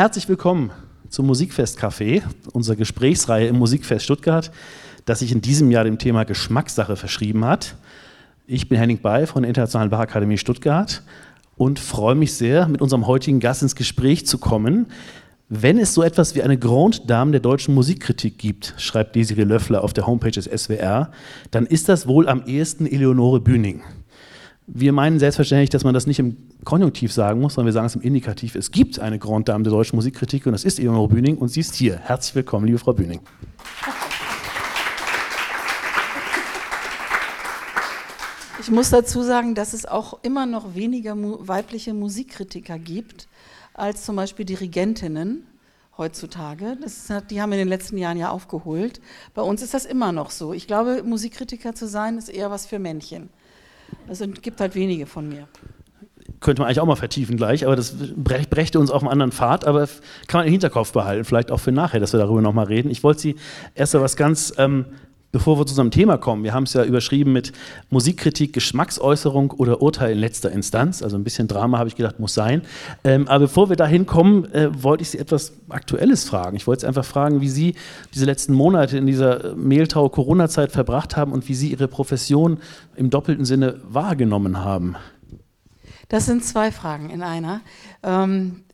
Herzlich willkommen zum Musikfest Café, unserer Gesprächsreihe im Musikfest Stuttgart, das sich in diesem Jahr dem Thema Geschmackssache verschrieben hat. Ich bin Henning Bay von der Internationalen Bachakademie Stuttgart und freue mich sehr, mit unserem heutigen Gast ins Gespräch zu kommen. Wenn es so etwas wie eine Grand Dame der deutschen Musikkritik gibt, schreibt Desiree Löffler auf der Homepage des SWR, dann ist das wohl am ehesten Eleonore Bühning. Wir meinen selbstverständlich, dass man das nicht im Konjunktiv sagen muss, sondern wir sagen es im Indikativ. Es gibt eine Grand Dame der deutschen Musikkritik und das ist Eleonore Bühning und sie ist hier. Herzlich willkommen, liebe Frau Bühning. Ich muss dazu sagen, dass es auch immer noch weniger weibliche Musikkritiker gibt als zum Beispiel Dirigentinnen heutzutage. Hat, die haben in den letzten Jahren ja aufgeholt. Bei uns ist das immer noch so. Ich glaube, Musikkritiker zu sein, ist eher was für Männchen. Es gibt halt wenige von mir. Könnte man eigentlich auch mal vertiefen gleich, aber das brächte uns auf einen anderen Pfad, aber kann man im Hinterkopf behalten, vielleicht auch für nachher, dass wir darüber nochmal reden. Ich wollte Sie erst mal was ganz ähm, Bevor wir zu unserem Thema kommen, wir haben es ja überschrieben mit Musikkritik, Geschmacksäußerung oder Urteil in letzter Instanz. Also ein bisschen Drama, habe ich gedacht, muss sein. Ähm, aber bevor wir dahin kommen, äh, wollte ich Sie etwas Aktuelles fragen. Ich wollte Sie einfach fragen, wie Sie diese letzten Monate in dieser Mehltau-Corona-Zeit verbracht haben und wie Sie Ihre Profession im doppelten Sinne wahrgenommen haben. Das sind zwei Fragen in einer. Ähm,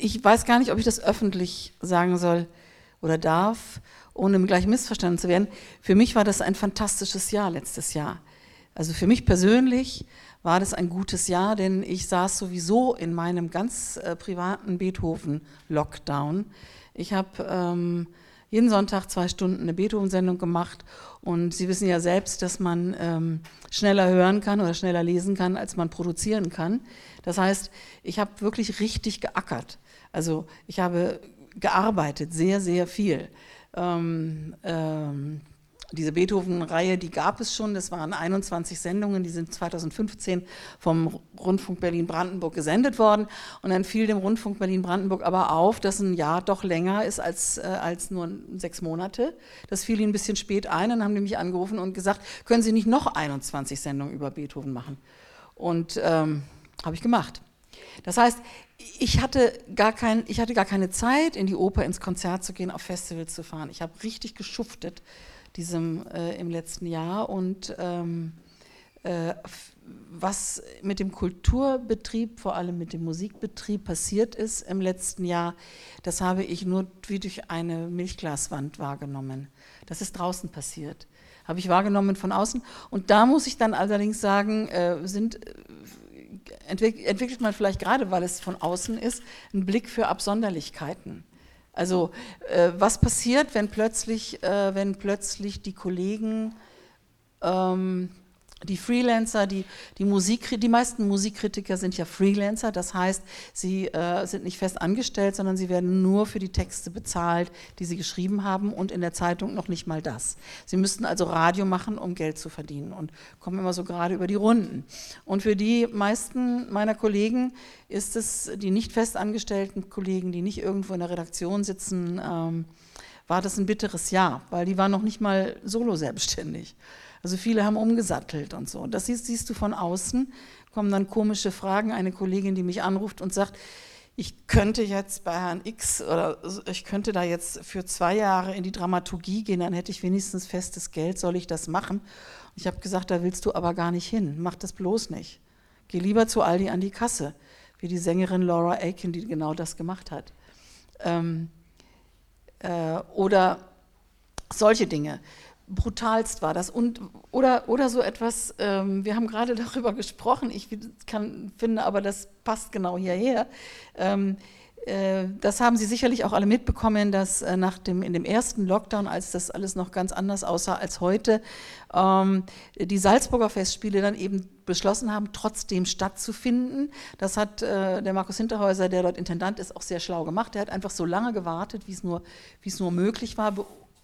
ich weiß gar nicht, ob ich das öffentlich sagen soll oder darf ohne gleich missverstanden zu werden, für mich war das ein fantastisches Jahr letztes Jahr. Also für mich persönlich war das ein gutes Jahr, denn ich saß sowieso in meinem ganz äh, privaten Beethoven-Lockdown. Ich habe ähm, jeden Sonntag zwei Stunden eine Beethoven-Sendung gemacht und Sie wissen ja selbst, dass man ähm, schneller hören kann oder schneller lesen kann, als man produzieren kann. Das heißt, ich habe wirklich richtig geackert. Also ich habe gearbeitet, sehr, sehr viel. Ähm, ähm, diese Beethoven-Reihe, die gab es schon, das waren 21 Sendungen, die sind 2015 vom Rundfunk Berlin-Brandenburg gesendet worden. Und dann fiel dem Rundfunk Berlin-Brandenburg aber auf, dass ein Jahr doch länger ist als, äh, als nur sechs Monate. Das fiel ihnen ein bisschen spät ein und haben die mich angerufen und gesagt, können Sie nicht noch 21 Sendungen über Beethoven machen? Und ähm, habe ich gemacht. Das heißt, ich hatte, gar kein, ich hatte gar keine Zeit, in die Oper, ins Konzert zu gehen, auf Festivals zu fahren. Ich habe richtig geschuftet diesem, äh, im letzten Jahr. Und ähm, äh, was mit dem Kulturbetrieb, vor allem mit dem Musikbetrieb passiert ist im letzten Jahr, das habe ich nur wie durch eine Milchglaswand wahrgenommen. Das ist draußen passiert. Habe ich wahrgenommen von außen. Und da muss ich dann allerdings sagen, äh, sind entwickelt man vielleicht gerade, weil es von außen ist, einen Blick für Absonderlichkeiten. Also äh, was passiert, wenn plötzlich, äh, wenn plötzlich die Kollegen ähm, die Freelancer, die, die, Musik, die meisten Musikkritiker sind ja Freelancer, das heißt, sie äh, sind nicht fest angestellt, sondern sie werden nur für die Texte bezahlt, die sie geschrieben haben und in der Zeitung noch nicht mal das. Sie müssten also Radio machen, um Geld zu verdienen und kommen immer so gerade über die Runden. Und für die meisten meiner Kollegen ist es, die nicht fest angestellten Kollegen, die nicht irgendwo in der Redaktion sitzen, ähm, war das ein bitteres Jahr, weil die waren noch nicht mal solo selbstständig. Also viele haben umgesattelt und so. Das siehst, siehst du von außen, kommen dann komische Fragen. Eine Kollegin, die mich anruft und sagt, ich könnte jetzt bei Herrn X oder ich könnte da jetzt für zwei Jahre in die Dramaturgie gehen, dann hätte ich wenigstens festes Geld, soll ich das machen? Ich habe gesagt, da willst du aber gar nicht hin, mach das bloß nicht. Geh lieber zu Aldi an die Kasse, wie die Sängerin Laura Aiken, die genau das gemacht hat. Ähm, äh, oder solche Dinge brutalst war das. Und, oder, oder so etwas, ähm, wir haben gerade darüber gesprochen, ich kann, finde aber, das passt genau hierher. Ähm, äh, das haben Sie sicherlich auch alle mitbekommen, dass äh, nach dem, in dem ersten Lockdown, als das alles noch ganz anders aussah als heute, ähm, die Salzburger Festspiele dann eben beschlossen haben, trotzdem stattzufinden. Das hat äh, der Markus Hinterhäuser, der dort Intendant ist, auch sehr schlau gemacht. Er hat einfach so lange gewartet, wie es nur, nur möglich war,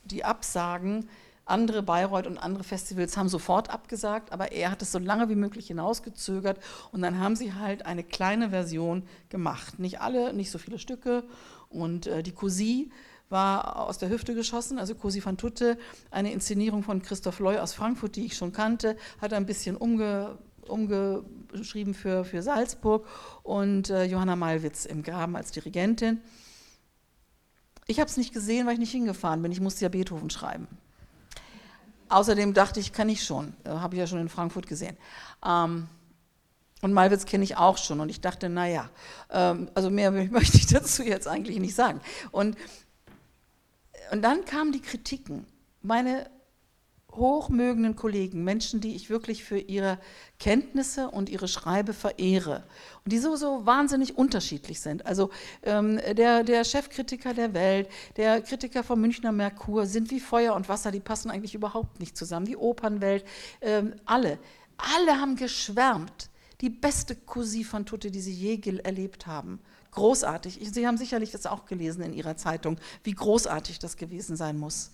die Absagen andere Bayreuth und andere Festivals haben sofort abgesagt, aber er hat es so lange wie möglich hinausgezögert und dann haben sie halt eine kleine Version gemacht. Nicht alle, nicht so viele Stücke und äh, die Cousy war aus der Hüfte geschossen, also Cosi van Tutte, eine Inszenierung von Christoph Loy aus Frankfurt, die ich schon kannte, hat ein bisschen umge, umgeschrieben für, für Salzburg und äh, Johanna Malwitz im Graben als Dirigentin. Ich habe es nicht gesehen, weil ich nicht hingefahren bin. Ich musste ja Beethoven schreiben. Außerdem dachte ich, kann ich schon. Äh, habe ich ja schon in Frankfurt gesehen. Ähm, und Malwitz kenne ich auch schon. Und ich dachte, naja, ähm, also mehr möchte ich dazu jetzt eigentlich nicht sagen. Und, und dann kamen die Kritiken. Meine hochmögenden Kollegen, Menschen, die ich wirklich für ihre Kenntnisse und ihre Schreibe verehre und die so, so wahnsinnig unterschiedlich sind. Also ähm, der, der Chefkritiker der Welt, der Kritiker vom Münchner Merkur sind wie Feuer und Wasser, die passen eigentlich überhaupt nicht zusammen. Die Opernwelt, ähm, alle, alle haben geschwärmt die beste Cousine von Tutte, die Sie je erlebt haben. Großartig. Sie haben sicherlich das auch gelesen in Ihrer Zeitung, wie großartig das gewesen sein muss.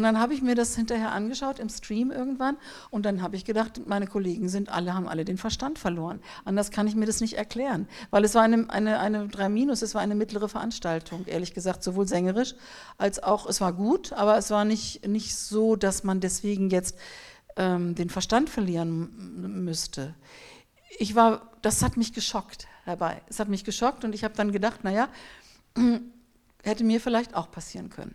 Und dann habe ich mir das hinterher angeschaut im Stream irgendwann und dann habe ich gedacht, meine Kollegen sind alle, haben alle den Verstand verloren. Anders kann ich mir das nicht erklären, weil es war eine, eine, eine 3 Minus, es war eine mittlere Veranstaltung, ehrlich gesagt, sowohl sängerisch als auch, es war gut, aber es war nicht, nicht so, dass man deswegen jetzt ähm, den Verstand verlieren müsste. Ich war, das hat mich geschockt herbei. Es hat mich geschockt und ich habe dann gedacht, naja, hätte mir vielleicht auch passieren können.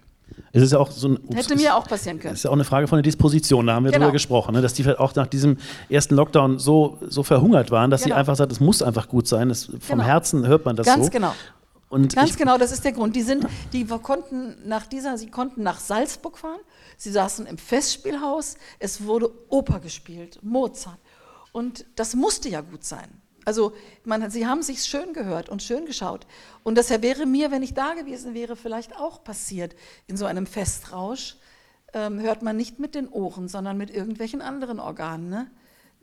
Es ist ja auch so ein, ups, Hätte mir auch passieren können. Es ist ja auch eine Frage von der Disposition, da haben wir genau. drüber gesprochen, ne? dass die auch nach diesem ersten Lockdown so, so verhungert waren, dass genau. sie einfach sagt, es muss einfach gut sein. Das, vom genau. Herzen hört man das Ganz so. Ganz genau. Und Ganz genau, das ist der Grund. Die, sind, die konnten nach dieser, sie konnten nach Salzburg fahren, sie saßen im Festspielhaus, es wurde Oper gespielt, Mozart. Und das musste ja gut sein. Also man, sie haben sich schön gehört und schön geschaut. Und das wäre mir, wenn ich da gewesen wäre, vielleicht auch passiert. In so einem Festrausch ähm, hört man nicht mit den Ohren, sondern mit irgendwelchen anderen Organen, ne?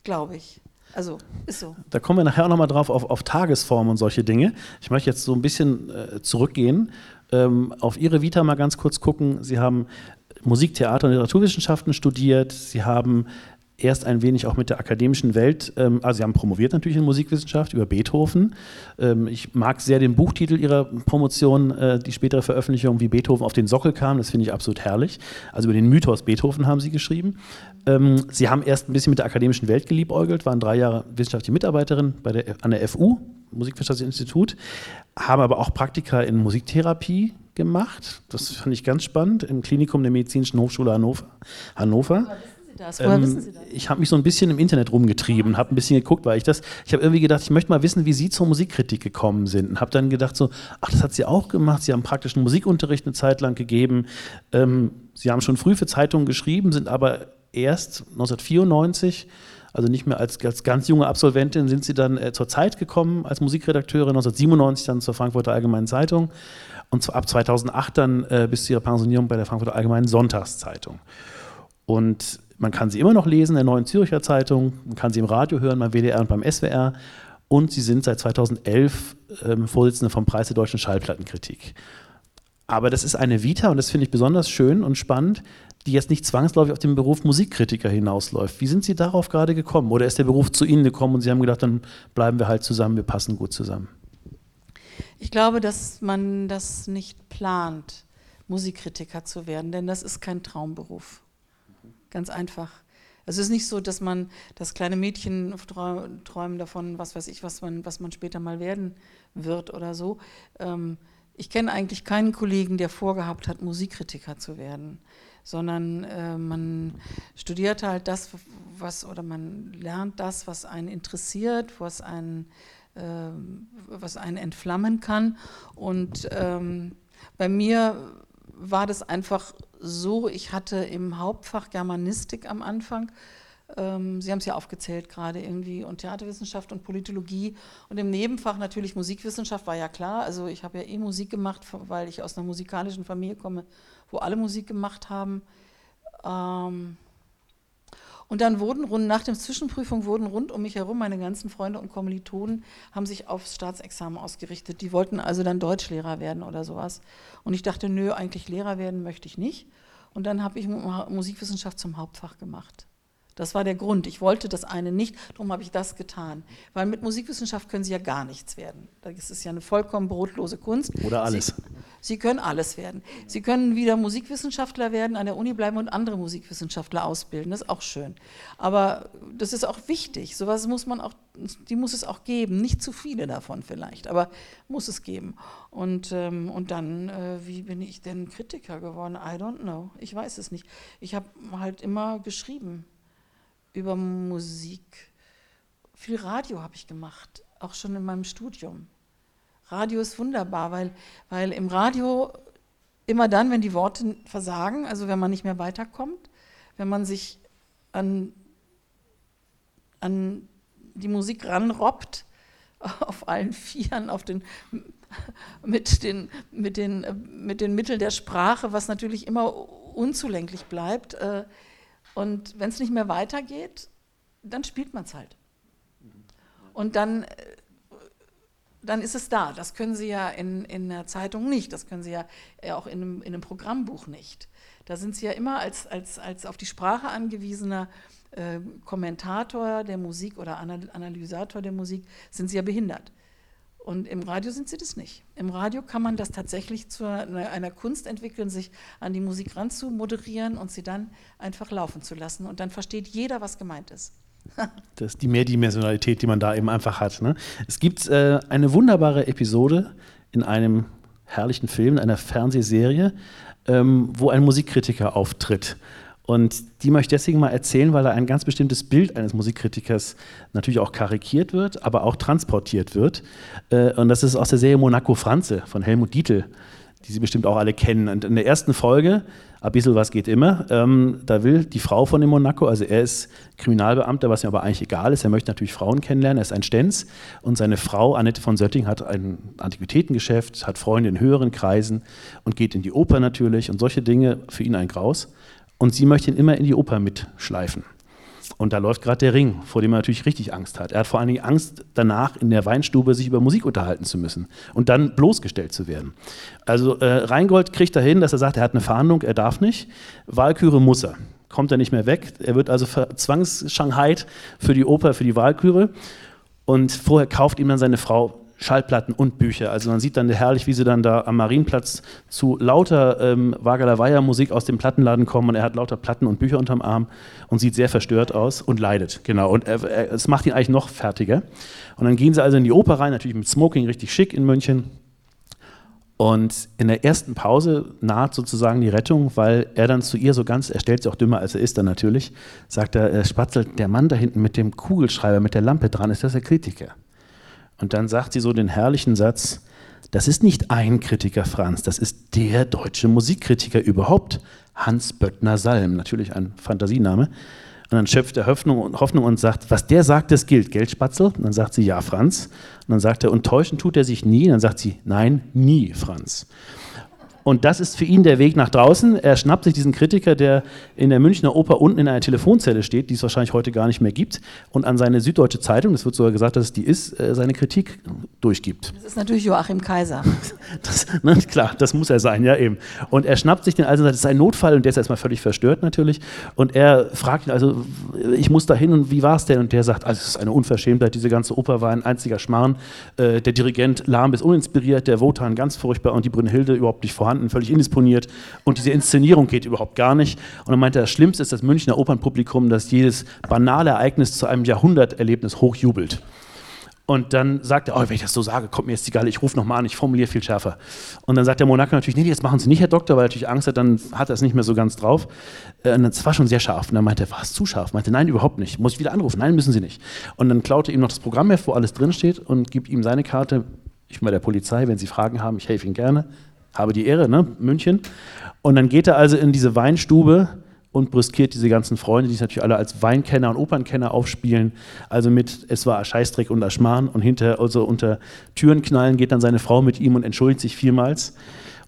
glaube ich. Also ist so. Da kommen wir nachher auch nochmal drauf auf, auf Tagesform und solche Dinge. Ich möchte jetzt so ein bisschen äh, zurückgehen, ähm, auf Ihre Vita mal ganz kurz gucken. Sie haben Musik, Theater und Literaturwissenschaften studiert. Sie haben erst ein wenig auch mit der akademischen Welt, ähm, also Sie haben promoviert natürlich in Musikwissenschaft über Beethoven. Ähm, ich mag sehr den Buchtitel Ihrer Promotion, äh, die spätere Veröffentlichung, wie Beethoven auf den Sockel kam, das finde ich absolut herrlich. Also über den Mythos Beethoven haben Sie geschrieben. Ähm, Sie haben erst ein bisschen mit der akademischen Welt geliebäugelt, waren drei Jahre wissenschaftliche Mitarbeiterin bei der, an der FU, Musikwissenschaftlichen Institut, haben aber auch Praktika in Musiktherapie gemacht. Das fand ich ganz spannend im Klinikum der Medizinischen Hochschule Hannover. Hannover. Das? Woher ähm, wissen Sie das? Ich habe mich so ein bisschen im Internet rumgetrieben, habe ein bisschen geguckt, weil ich das, ich habe irgendwie gedacht, ich möchte mal wissen, wie Sie zur Musikkritik gekommen sind und habe dann gedacht so, ach, das hat Sie auch gemacht, Sie haben praktischen Musikunterricht eine Zeit lang gegeben, ähm, Sie haben schon früh für Zeitungen geschrieben, sind aber erst 1994 also nicht mehr als, als ganz junge Absolventin sind sie dann äh, zur Zeit gekommen als Musikredakteurin, 1997 dann zur Frankfurter Allgemeinen Zeitung und ab 2008 dann äh, bis zu ihrer Pensionierung bei der Frankfurter Allgemeinen Sonntagszeitung. Und man kann sie immer noch lesen in der Neuen Zürcher Zeitung, man kann sie im Radio hören, beim WDR und beim SWR. Und sie sind seit 2011 ähm, Vorsitzende vom Preis der deutschen Schallplattenkritik. Aber das ist eine Vita, und das finde ich besonders schön und spannend, die jetzt nicht zwangsläufig auf den Beruf Musikkritiker hinausläuft. Wie sind Sie darauf gerade gekommen? Oder ist der Beruf zu Ihnen gekommen und Sie haben gedacht, dann bleiben wir halt zusammen, wir passen gut zusammen? Ich glaube, dass man das nicht plant, Musikkritiker zu werden, denn das ist kein Traumberuf. Ganz einfach. Es ist nicht so, dass man, das kleine Mädchen träumen davon, was weiß ich, was man, was man später mal werden wird oder so. Ähm, ich kenne eigentlich keinen Kollegen, der vorgehabt hat, Musikkritiker zu werden, sondern äh, man studiert halt das, was, oder man lernt das, was einen interessiert, was einen, äh, was einen entflammen kann. Und ähm, bei mir war das einfach so, ich hatte im Hauptfach Germanistik am Anfang, ähm, Sie haben es ja aufgezählt gerade irgendwie, und Theaterwissenschaft und Politologie und im Nebenfach natürlich Musikwissenschaft, war ja klar. Also ich habe ja eh Musik gemacht, weil ich aus einer musikalischen Familie komme, wo alle Musik gemacht haben. Ähm, und dann wurden rund, nach der Zwischenprüfung wurden rund um mich herum meine ganzen Freunde und Kommilitonen haben sich aufs Staatsexamen ausgerichtet. Die wollten also dann Deutschlehrer werden oder sowas. Und ich dachte, nö, eigentlich Lehrer werden möchte ich nicht. Und dann habe ich Musikwissenschaft zum Hauptfach gemacht. Das war der Grund. Ich wollte das eine nicht, darum habe ich das getan. Weil mit Musikwissenschaft können Sie ja gar nichts werden. Das ist ja eine vollkommen brotlose Kunst. Oder alles. Sie, Sie können alles werden. Sie können wieder Musikwissenschaftler werden, an der Uni bleiben und andere Musikwissenschaftler ausbilden. Das ist auch schön. Aber das ist auch wichtig. Sowas muss man auch, die muss es auch geben. Nicht zu viele davon vielleicht, aber muss es geben. Und, ähm, und dann, äh, wie bin ich denn Kritiker geworden? I don't know. Ich weiß es nicht. Ich habe halt immer geschrieben über Musik. Viel Radio habe ich gemacht, auch schon in meinem Studium. Radio ist wunderbar, weil, weil im Radio immer dann, wenn die Worte versagen, also wenn man nicht mehr weiterkommt, wenn man sich an, an die Musik ranrobbt, auf allen Vieren, auf den, mit, den, mit, den, mit den Mitteln der Sprache, was natürlich immer unzulänglich bleibt. Äh, und wenn es nicht mehr weitergeht, dann spielt man es halt. Und dann äh, dann ist es da. Das können Sie ja in, in der Zeitung nicht, das können Sie ja auch in einem, in einem Programmbuch nicht. Da sind Sie ja immer als, als, als auf die Sprache angewiesener äh, Kommentator der Musik oder Analysator der Musik, sind Sie ja behindert. Und im Radio sind Sie das nicht. Im Radio kann man das tatsächlich zu einer Kunst entwickeln, sich an die Musik ranzumoderieren und sie dann einfach laufen zu lassen. Und dann versteht jeder, was gemeint ist. Das die Mehrdimensionalität, die man da eben einfach hat. Ne? Es gibt äh, eine wunderbare Episode in einem herrlichen Film, in einer Fernsehserie, ähm, wo ein Musikkritiker auftritt. Und die möchte ich deswegen mal erzählen, weil da ein ganz bestimmtes Bild eines Musikkritikers natürlich auch karikiert wird, aber auch transportiert wird. Äh, und das ist aus der Serie Monaco Franze von Helmut Dietl die Sie bestimmt auch alle kennen. Und in der ersten Folge, ein bisschen was geht immer, ähm, da will die Frau von dem Monaco, also er ist Kriminalbeamter, was ihm aber eigentlich egal ist, er möchte natürlich Frauen kennenlernen, er ist ein Stenz und seine Frau Annette von Sötting hat ein Antiquitätengeschäft, hat Freunde in höheren Kreisen und geht in die Oper natürlich und solche Dinge, für ihn ein Graus. Und sie möchte ihn immer in die Oper mitschleifen. Und da läuft gerade der Ring, vor dem er natürlich richtig Angst hat. Er hat vor allen Dingen Angst danach, in der Weinstube sich über Musik unterhalten zu müssen und dann bloßgestellt zu werden. Also äh, Reingold kriegt dahin, dass er sagt, er hat eine Fahndung, er darf nicht. Wahlküre muss er. Kommt er nicht mehr weg. Er wird also zwangsschanghait für die Oper, für die Wahlküre. Und vorher kauft ihm dann seine Frau Schallplatten und Bücher. Also man sieht dann herrlich, wie sie dann da am Marienplatz zu lauter ähm, Wagalaweia-Musik aus dem Plattenladen kommen und er hat lauter Platten und Bücher unterm Arm und sieht sehr verstört aus und leidet. Genau. Und es macht ihn eigentlich noch fertiger. Und dann gehen sie also in die Oper rein, natürlich mit Smoking, richtig schick in München. Und in der ersten Pause naht sozusagen die Rettung, weil er dann zu ihr so ganz, er stellt sich auch dümmer als er ist dann natürlich, sagt er, äh, Spatzel, der Mann da hinten mit dem Kugelschreiber, mit der Lampe dran, ist das der Kritiker? Und dann sagt sie so den herrlichen Satz, das ist nicht ein Kritiker, Franz, das ist der deutsche Musikkritiker überhaupt, Hans Böttner Salm, natürlich ein Fantasiename. Und dann schöpft er Hoffnung und, Hoffnung und sagt, was der sagt, das gilt, Geldspatzel? Und dann sagt sie, ja, Franz. Und dann sagt er, und täuschen tut er sich nie? Und dann sagt sie, nein, nie, Franz. Und das ist für ihn der Weg nach draußen. Er schnappt sich diesen Kritiker, der in der Münchner Oper unten in einer Telefonzelle steht, die es wahrscheinlich heute gar nicht mehr gibt, und an seine Süddeutsche Zeitung, das wird sogar gesagt, dass es die ist, äh, seine Kritik durchgibt. Das ist natürlich Joachim Kaiser. Das, ne, klar, das muss er sein, ja eben. Und er schnappt sich den also, das ist ein Notfall und der ist erstmal völlig verstört natürlich. Und er fragt ihn also, ich muss da hin und wie war es denn? Und der sagt, also es ist eine Unverschämtheit, diese ganze Oper war ein einziger Schmarrn. Äh, der Dirigent lahm bis uninspiriert, der Wotan ganz furchtbar und die Brünnhilde überhaupt nicht vorhanden vorhanden, völlig indisponiert und diese Inszenierung geht überhaupt gar nicht. Und dann meinte er, das Schlimmste ist das Münchner Opernpublikum, das jedes banale Ereignis zu einem Jahrhunderterlebnis hochjubelt. Und dann sagt er, oh, wenn ich das so sage, kommt mir jetzt die Galle, ich rufe nochmal an, ich formuliere viel schärfer. Und dann sagt der Monaco natürlich, nee, jetzt machen Sie nicht, Herr Doktor, weil er natürlich Angst hat, dann hat er es nicht mehr so ganz drauf. Äh, und das war schon sehr scharf. Und dann meinte er, war es zu scharf? Meinte, nein, überhaupt nicht. Muss ich wieder anrufen? Nein, müssen Sie nicht. Und dann klaute ihm noch das Programmheft, wo alles drinsteht und gibt ihm seine Karte. Ich bin bei der Polizei, wenn Sie Fragen haben, ich helfe Ihnen gerne habe die Ehre, ne? München. Und dann geht er also in diese Weinstube und brüskiert diese ganzen Freunde, die sich natürlich alle als Weinkenner und Opernkenner aufspielen. Also mit, es war Scheißdreck und Aschmarn und hinter, also unter Türen knallen geht dann seine Frau mit ihm und entschuldigt sich vielmals.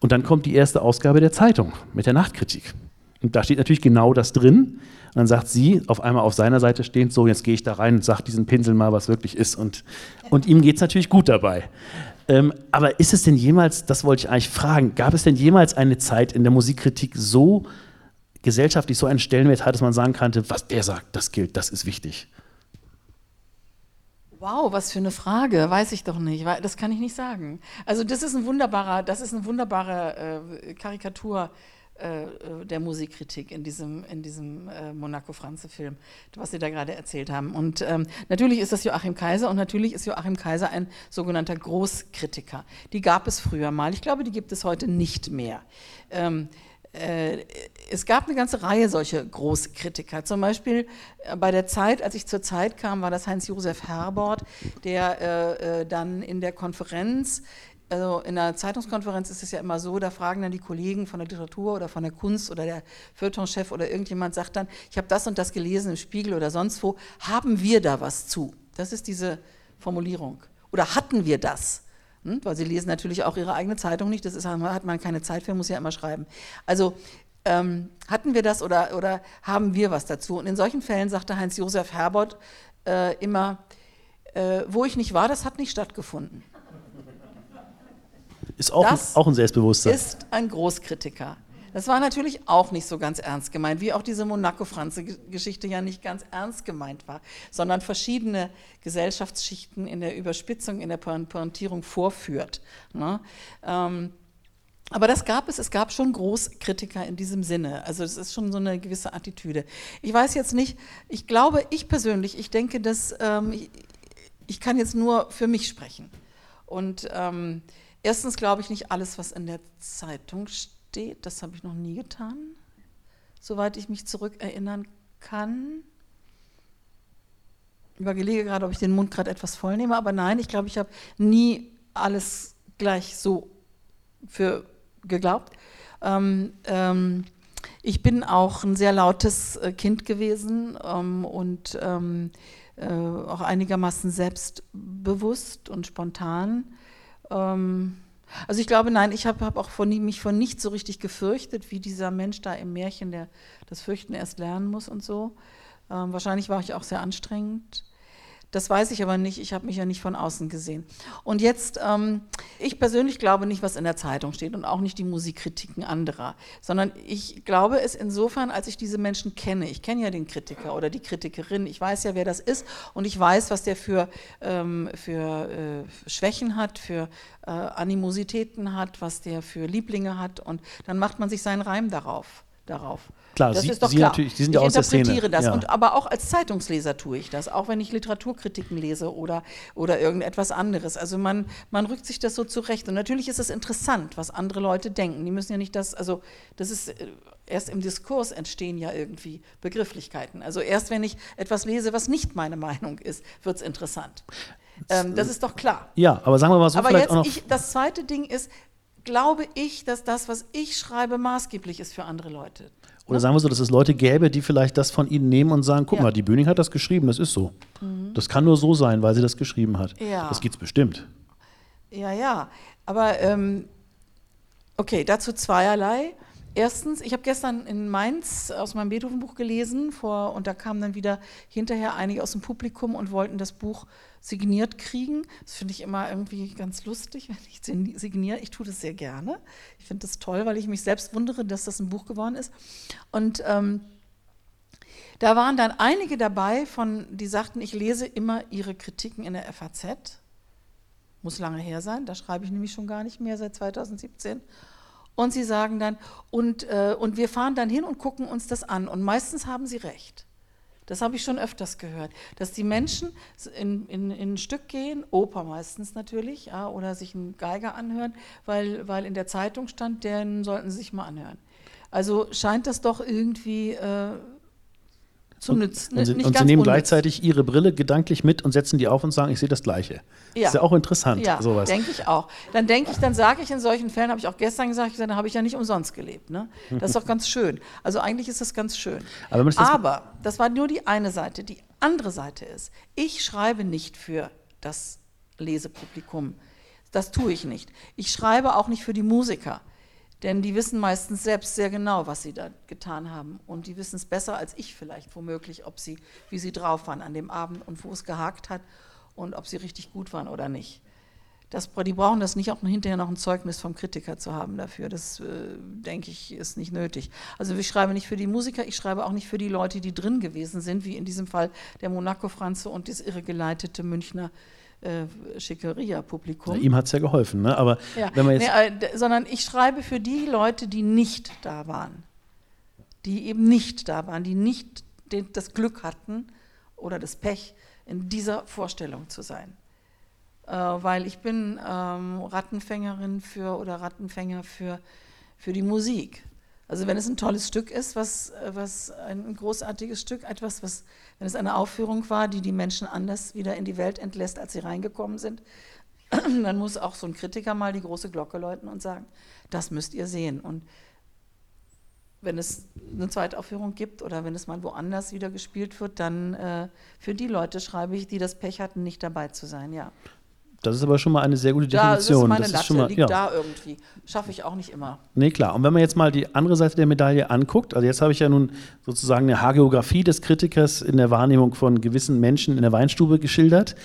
Und dann kommt die erste Ausgabe der Zeitung mit der Nachtkritik. Und da steht natürlich genau das drin. Und dann sagt sie, auf einmal auf seiner Seite stehend, so, jetzt gehe ich da rein und sage diesen Pinsel mal, was wirklich ist. Und, und ihm geht es natürlich gut dabei. Ähm, aber ist es denn jemals, das wollte ich eigentlich fragen, gab es denn jemals eine Zeit in der Musikkritik so gesellschaftlich so einen Stellenwert hat, dass man sagen könnte, was der sagt, das gilt, das ist wichtig? Wow, was für eine Frage, weiß ich doch nicht, das kann ich nicht sagen. Also das ist ein wunderbarer, das ist eine wunderbare äh, Karikatur der Musikkritik in diesem, in diesem äh, Monaco-Franze-Film, was Sie da gerade erzählt haben. Und ähm, natürlich ist das Joachim Kaiser und natürlich ist Joachim Kaiser ein sogenannter Großkritiker. Die gab es früher mal. Ich glaube, die gibt es heute nicht mehr. Ähm, äh, es gab eine ganze Reihe solcher Großkritiker. Zum Beispiel äh, bei der Zeit, als ich zur Zeit kam, war das Heinz-Josef Herbort, der äh, äh dann in der Konferenz also in einer Zeitungskonferenz ist es ja immer so, da fragen dann die Kollegen von der Literatur oder von der Kunst oder der Feuilletonchef oder irgendjemand sagt dann, ich habe das und das gelesen im Spiegel oder sonst wo, haben wir da was zu? Das ist diese Formulierung. Oder hatten wir das? Hm? Weil sie lesen natürlich auch ihre eigene Zeitung nicht, das ist, hat man keine Zeit für, muss ja immer schreiben. Also ähm, hatten wir das oder, oder haben wir was dazu? Und in solchen Fällen sagte Heinz-Josef Herbert äh, immer, äh, wo ich nicht war, das hat nicht stattgefunden. Ist auch, ein, auch ein Selbstbewusster. Ist ein Großkritiker. Das war natürlich auch nicht so ganz ernst gemeint, wie auch diese Monaco-Franze-Geschichte ja nicht ganz ernst gemeint war, sondern verschiedene Gesellschaftsschichten in der Überspitzung, in der Pointierung vorführt. Ne? Ähm, aber das gab es, es gab schon Großkritiker in diesem Sinne. Also es ist schon so eine gewisse Attitüde. Ich weiß jetzt nicht, ich glaube, ich persönlich, ich denke, dass ähm, ich, ich, kann jetzt nur für mich sprechen. Und ähm, Erstens glaube ich nicht alles, was in der Zeitung steht. Das habe ich noch nie getan, soweit ich mich zurückerinnern kann. Ich überlege gerade, ob ich den Mund gerade etwas voll nehme, aber nein, ich glaube, ich habe nie alles gleich so für geglaubt. Ähm, ähm, ich bin auch ein sehr lautes äh, Kind gewesen ähm, und ähm, äh, auch einigermaßen selbstbewusst und spontan. Ähm, also ich glaube, nein, ich habe hab auch von, mich von nicht so richtig gefürchtet, wie dieser Mensch da im Märchen, der das Fürchten erst lernen muss und so. Ähm, wahrscheinlich war ich auch sehr anstrengend. Das weiß ich aber nicht. Ich habe mich ja nicht von außen gesehen. Und jetzt, ähm, ich persönlich glaube nicht, was in der Zeitung steht und auch nicht die Musikkritiken anderer, sondern ich glaube es insofern, als ich diese Menschen kenne. Ich kenne ja den Kritiker oder die Kritikerin. Ich weiß ja, wer das ist und ich weiß, was der für, ähm, für äh, Schwächen hat, für äh, Animositäten hat, was der für Lieblinge hat und dann macht man sich seinen Reim darauf. darauf. Klar, das Sie, ist doch Sie klar. natürlich, die sind ich ja aus der Szene. interpretiere das. Ja. Und, aber auch als Zeitungsleser tue ich das, auch wenn ich Literaturkritiken lese oder, oder irgendetwas anderes. Also man, man rückt sich das so zurecht. Und natürlich ist es interessant, was andere Leute denken. Die müssen ja nicht das, also das ist äh, erst im Diskurs entstehen ja irgendwie Begrifflichkeiten. Also erst wenn ich etwas lese, was nicht meine Meinung ist, wird es interessant. Ähm, das ist doch klar. Ja, aber sagen wir mal so aber vielleicht jetzt, auch noch. ich, das zweite Ding ist, glaube ich, dass das, was ich schreibe, maßgeblich ist für andere Leute. Oder sagen wir so, dass es Leute gäbe, die vielleicht das von Ihnen nehmen und sagen, guck Ja. mal, die Böning hat das geschrieben, das ist so. Das kann nur so sein, weil sie das geschrieben hat. Ja. Das gibt's bestimmt. Ja, ja. Aber ähm, okay, dazu zweierlei. Erstens, ich habe gestern in Mainz aus meinem Beethoven-Buch gelesen vor, und da kamen dann wieder hinterher einige aus dem Publikum und wollten das Buch signiert kriegen. Das finde ich immer irgendwie ganz lustig, wenn ich sign- signiere. Ich tue das sehr gerne. Ich finde das toll, weil ich mich selbst wundere, dass das ein Buch geworden ist. Und ähm, da waren dann einige dabei, von, die sagten, ich lese immer ihre Kritiken in der FAZ. Muss lange her sein, da schreibe ich nämlich schon gar nicht mehr seit 2017. Und sie sagen dann, und, äh, und wir fahren dann hin und gucken uns das an. Und meistens haben sie recht. Das habe ich schon öfters gehört, dass die Menschen in, in, in ein Stück gehen, Oper meistens natürlich, ja, oder sich einen Geiger anhören, weil, weil in der Zeitung stand, den sollten sie sich mal anhören. Also scheint das doch irgendwie äh, zu Und, nützen. und, sie, und sie nehmen unnütz. gleichzeitig ihre Brille gedanklich mit und setzen die auf und sagen, ich sehe das Gleiche. Ja. Ist ja auch interessant, Ja, sowas. denke ich auch. Dann denke ich, dann sage ich in solchen Fällen, habe ich auch gestern gesagt, ich sage, da habe ich ja nicht umsonst gelebt. Ne? Das ist doch ganz schön. Also eigentlich ist das ganz schön. Aber das Aber das war nur die eine Seite. Die andere Seite ist, ich schreibe nicht für das Lesepublikum. Das tue ich nicht. Ich schreibe auch nicht für die Musiker. Denn die wissen meistens selbst sehr genau, was sie da getan haben. Und die wissen es besser als ich vielleicht, womöglich, ob sie, wie sie drauf waren an dem Abend und wo es gehakt hat und ob sie richtig gut waren oder nicht. das, die brauchen das nicht auch hinterher noch ein Zeugnis vom Kritiker zu haben dafür. Das, äh, denke ich, ist nicht nötig. Also ich schreibe nicht für die Musiker, ich schreibe auch nicht für die Leute, die drin gewesen sind, wie in diesem Fall der Monaco-Franze und das irregeleitete Münchner äh, Schickeria-Publikum. ihm hat es ja geholfen, ne? aber ja. wenn man jetzt... Nee, äh, sondern ich schreibe für die Leute, die nicht da waren. Die eben nicht da waren, die nicht den, das Glück hatten oder das Pech, in dieser Vorstellung zu sein. Äh, weil ich bin ähm, Rattenfängerin für oder Rattenfänger für, für die Musik. Also wenn es ein tolles Stück ist, was, was ein großartiges Stück, etwas, was, wenn es eine Aufführung war, die die Menschen anders wieder in die Welt entlässt, als sie reingekommen sind, dann muss auch so ein Kritiker mal die große Glocke läuten und sagen, das müsst ihr sehen. Und wenn es eine Zweitaufführung gibt oder wenn es mal woanders wieder gespielt wird, dann äh, für die Leute schreibe ich, die das Pech hatten, nicht dabei zu sein, ja. Das ist aber schon mal eine sehr gute Definition. Da, das ist meine das Latte, mal, liegt ja. da irgendwie. Schaffe ich auch nicht immer. Nee, klar. Und wenn man jetzt mal die andere Seite der Medaille anguckt, also jetzt habe ich ja nun sozusagen eine Hagiografie des Kritikers in der Wahrnehmung von gewissen Menschen in der Weinstube geschildert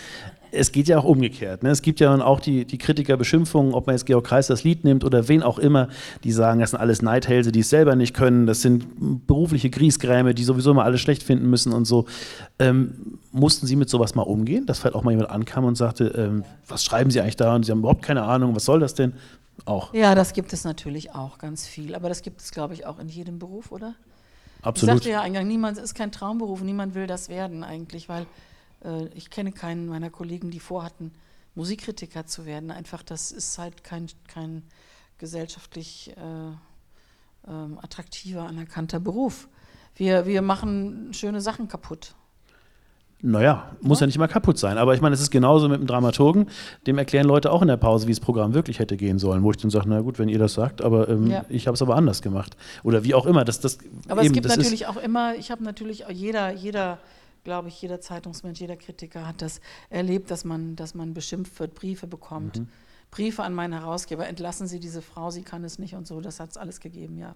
es geht ja auch umgekehrt. Ne? Es gibt ja auch die, die Kritiker-Beschimpfungen, ob man jetzt Georg Kreis das Lied nimmt oder wen auch immer, die sagen, das sind alles Neidhälse, die es selber nicht können, das sind berufliche Griesgräme, die sowieso immer alles schlecht finden müssen und so. Ähm, mussten Sie mit sowas mal umgehen, dass vielleicht auch mal jemand ankam und sagte, ähm, was schreiben Sie eigentlich da? Und Sie haben überhaupt keine Ahnung, was soll das denn? Auch. Ja, das gibt es natürlich auch ganz viel, aber das gibt es, glaube ich, auch in jedem Beruf, oder? Absolut. Ich sagte ja eingangs, niemand ist kein Traumberuf, niemand will das werden eigentlich, weil ich kenne keinen meiner Kollegen, die vorhatten, Musikkritiker zu werden. Einfach, das ist halt kein, kein gesellschaftlich äh, äh, attraktiver, anerkannter Beruf. Wir, wir machen schöne Sachen kaputt. Naja, muss ja. ja nicht mal kaputt sein. Aber ich meine, es ist genauso mit dem Dramaturgen. Dem erklären Leute auch in der Pause, wie das Programm wirklich hätte gehen sollen. Wo ich dann sage, na gut, wenn ihr das sagt, aber ähm, ja. ich habe es aber anders gemacht. Oder wie auch immer. Das, das, aber eben, es gibt natürlich auch immer, ich habe natürlich, jeder, jeder glaube ich, jeder Zeitungsmensch, jeder Kritiker hat das erlebt, dass man, dass man beschimpft wird, Briefe bekommt. Mhm. Briefe an meinen Herausgeber, entlassen Sie diese Frau, sie kann es nicht und so, das hat es alles gegeben, ja.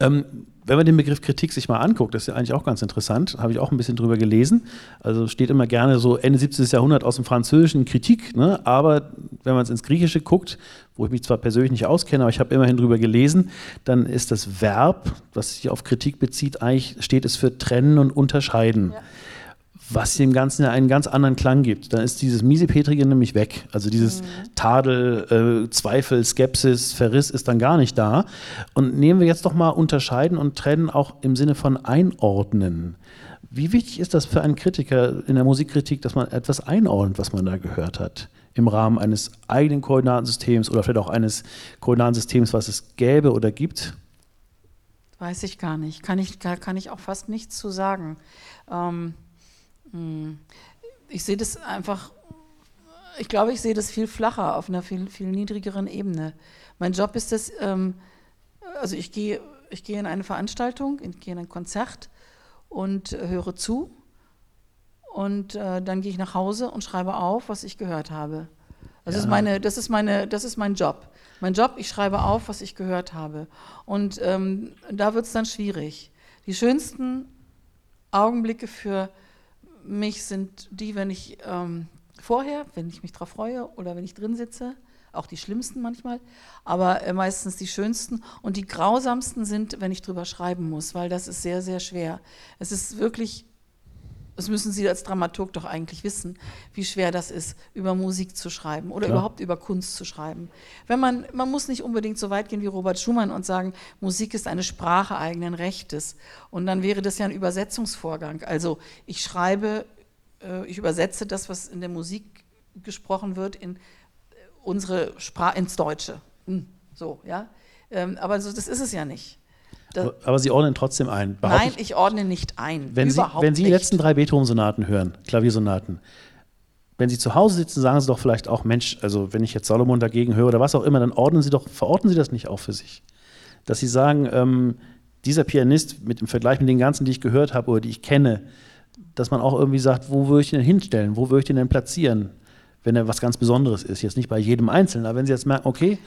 Ähm, wenn man den Begriff Kritik sich mal anguckt, das ist ja eigentlich auch ganz interessant, habe ich auch ein bisschen drüber gelesen. Also steht immer gerne so Ende 17. Jahrhundert aus dem Französischen Kritik, ne? aber wenn man es ins Griechische guckt, wo ich mich zwar persönlich nicht auskenne, aber ich habe immerhin drüber gelesen, dann ist das Verb, das sich auf Kritik bezieht, eigentlich steht es für trennen und unterscheiden. Ja was dem Ganzen ja einen ganz anderen Klang gibt. Dann ist dieses Miesepetrige nämlich weg. Also dieses mhm. Tadel, äh, Zweifel, Skepsis, Verriss ist dann gar nicht da. Und nehmen wir jetzt doch mal unterscheiden und trennen auch im Sinne von einordnen. Wie wichtig ist das für einen Kritiker in der Musikkritik, dass man etwas einordnet, was man da gehört hat? Im Rahmen eines eigenen Koordinatensystems oder vielleicht auch eines Koordinatensystems, was es gäbe oder gibt? Weiß ich gar nicht. Kann ich, kann ich auch fast nichts zu sagen. Ähm hm. Ich sehe das einfach, ich glaube, ich sehe das viel flacher, auf einer viel, viel niedrigeren Ebene. Mein Job ist es, ähm, also ich gehe, ich gehe in eine Veranstaltung, ich gehe in ein Konzert und höre zu und äh, dann gehe ich nach Hause und schreibe auf, was ich gehört habe. Also ja. ist meine, das, ist meine, das ist mein Job. Mein Job, ich schreibe auf, was ich gehört habe. Und ähm, da wird es dann schwierig. Die schönsten Augenblicke für mich sind die, wenn ich ähm, vorher, wenn ich mich darauf freue oder wenn ich drin sitze, auch die schlimmsten manchmal, aber äh, meistens die schönsten und die grausamsten sind, wenn ich drüber schreiben muss, weil das ist sehr, sehr schwer. Es ist wirklich das müssen Sie als Dramaturg doch eigentlich wissen, wie schwer das ist, über Musik zu schreiben oder Klar. überhaupt über Kunst zu schreiben. Wenn man, man muss nicht unbedingt so weit gehen wie Robert Schumann und sagen, Musik ist eine Sprache eigenen Rechtes. Und dann wäre das ja ein Übersetzungsvorgang. Also ich schreibe, äh, ich übersetze das, was in der Musik gesprochen wird, in unsere Sprache, ins Deutsche. Hm, so, ja. Ähm, aber so, das ist es ja nicht. Das aber Sie ordnen trotzdem ein. Nein, ich ordne nicht ein. Wenn Sie, wenn Sie die letzten drei Beethoven-Sonaten hören, Klaviersonaten, wenn Sie zu Hause sitzen, sagen Sie doch vielleicht auch, Mensch, also wenn ich jetzt Salomon dagegen höre oder was auch immer, dann ordnen Sie doch, verorten Sie das nicht auch für sich. Dass Sie sagen, ähm, dieser Pianist mit dem Vergleich mit den ganzen, die ich gehört habe oder die ich kenne, dass man auch irgendwie sagt, wo würde ich den hinstellen, wo würde ich den denn platzieren, wenn er was ganz Besonderes ist. Jetzt nicht bei jedem Einzelnen, aber wenn Sie jetzt merken, okay,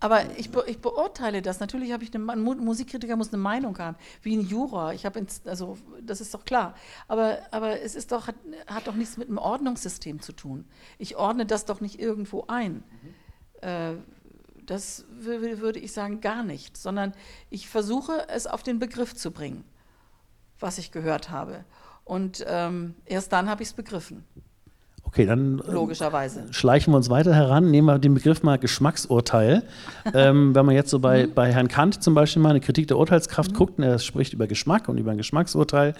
Aber ich, be ich beurteile das. Natürlich habe ich eine, ein Musikkritiker muss eine Meinung haben, wie ein Juror. Ich habe also das ist doch klar. Aber, aber es ist doch hat, hat doch nichts mit einem Ordnungssystem zu tun. Ich ordne das doch nicht irgendwo ein. Mhm. Äh, das würde ich sagen gar nicht, sondern ich versuche es auf den Begriff zu bringen, was ich gehört habe. Und ähm, erst dann habe ich es begriffen. Okay, dann äh, Logischerweise. schleichen wir uns weiter heran. Nehmen wir den Begriff mal Geschmacksurteil. ähm, wenn man jetzt so bei, mhm. bei Herrn Kant zum Beispiel mal eine Kritik der Urteilskraft mhm. guckt und er spricht über Geschmack und über ein Geschmacksurteil,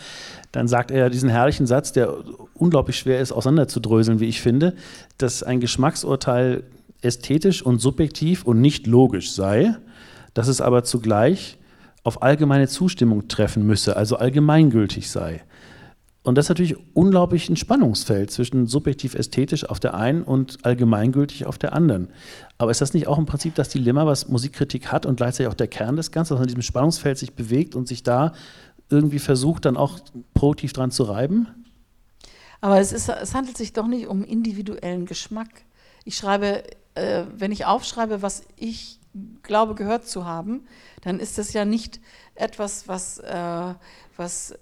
dann sagt er diesen herrlichen Satz, der unglaublich schwer ist auseinanderzudröseln, wie ich finde, dass ein Geschmacksurteil ästhetisch und subjektiv und nicht logisch sei, dass es aber zugleich auf allgemeine Zustimmung treffen müsse, also allgemeingültig sei. Und das ist natürlich unglaublich ein Spannungsfeld zwischen subjektiv-ästhetisch auf der einen und allgemeingültig auf der anderen. Aber ist das nicht auch im Prinzip das Dilemma, was Musikkritik hat und gleichzeitig auch der Kern des Ganzen, dass man in diesem Spannungsfeld sich bewegt und sich da irgendwie versucht, dann auch produktiv dran zu reiben? Aber es, ist, es handelt sich doch nicht um individuellen Geschmack. Ich schreibe, äh, wenn ich aufschreibe, was ich glaube gehört zu haben, dann ist das ja nicht etwas, was, äh, was, äh,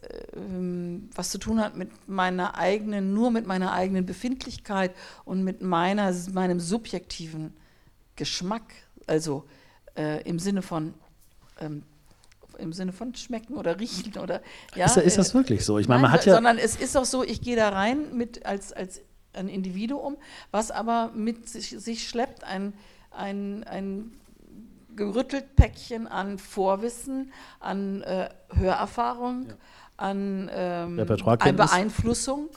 was zu tun hat mit meiner eigenen, nur mit meiner eigenen Befindlichkeit und mit meiner, meinem subjektiven Geschmack, also äh, im Sinne von ähm, im Sinne von schmecken oder riechen oder ja. Ist, ist das äh, wirklich so? Ich meine, man hat ja sondern es ist auch so, ich gehe da rein mit als als ein Individuum, was aber mit sich, sich schleppt ein ein, ein gerüttelt Päckchen an Vorwissen, an äh, Hörerfahrung, ja. an, ähm, an Beeinflussung.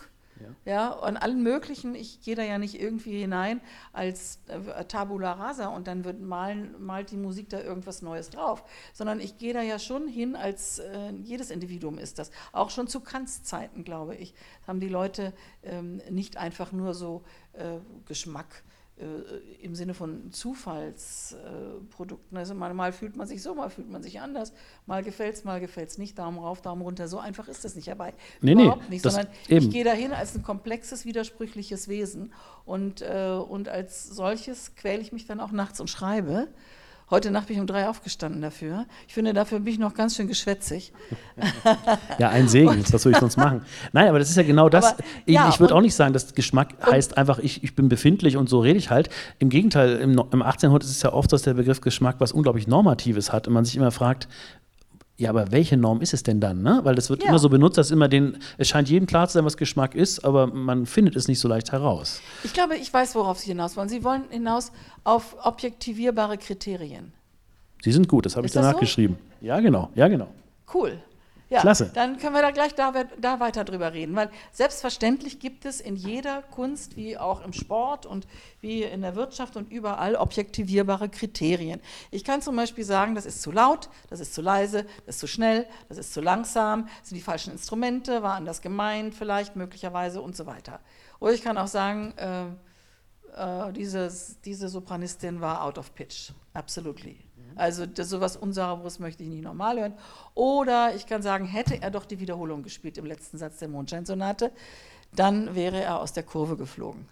Ja. ja, an allen möglichen, ich gehe da ja nicht irgendwie hinein als äh, Tabula rasa und dann wird malen, malt die Musik da irgendwas Neues drauf, sondern ich gehe da ja schon hin als äh, jedes Individuum ist das. Auch schon zu Kants Zeiten, glaube ich, haben die Leute ähm, nicht einfach nur so äh, Geschmack äh, im Sinne von Zufallsprodukten. also mal, mal, fühlt man sich so, mal fühlt man sich anders, mal gefällt es, mal gefällt es nicht, Daumen rauf, Daumen runter. So einfach ist das nicht dabei. Nee, Überhaupt nee, nicht, sondern eben. ich gehe dahin als ein komplexes, widersprüchliches Wesen und, äh, und als solches quäle ich mich dann auch nachts und schreibe. Heute Nacht bin ich um drei aufgestanden dafür. Ich finde, dafür bin ich noch ganz schön geschwätzig. ja, ein Segen, was soll ich sonst machen? Nein, aber das ist ja genau das. Aber, ich, ja, ich würde auch nicht sagen, dass Geschmack heißt einfach, ich, ich bin befindlich und so rede ich halt. Im Gegenteil, im, im 18. Jahrhundert ist es ja oft, dass der Begriff Geschmack was unglaublich Normatives hat und man sich immer fragt, ja, aber welche Norm ist es denn dann? Ne? Weil das wird ja. immer so benutzt, dass immer den, es scheint jedem klar zu sein, was Geschmack ist, aber man findet es nicht so leicht heraus. Ich glaube, ich weiß, worauf Sie hinaus wollen. Sie wollen hinaus auf objektivierbare Kriterien. Sie sind gut, das habe ich danach so? geschrieben. Ja, genau, ja, genau. Cool. Ja, Klasse. Dann können wir da gleich da, da, weiter drüber reden, weil selbstverständlich gibt es in jeder Kunst, wie auch im Sport und wie in der Wirtschaft und überall objektivierbare Kriterien. Ich kann zum Beispiel sagen, das ist zu laut, das ist zu leise, das ist zu schnell, das ist zu langsam, das sind die falschen Instrumente, war anders gemeint vielleicht, möglicherweise und so weiter. Oder ich kann auch sagen, äh, äh, dieses, diese Sopranistin war out of pitch, absolutely. Also das, sowas Unsauberes möchte ich nicht normal hören. Oder ich kann sagen, hätte er doch die Wiederholung gespielt im letzten Satz der Mondscheinsonate, dann wäre er aus der Kurve geflogen.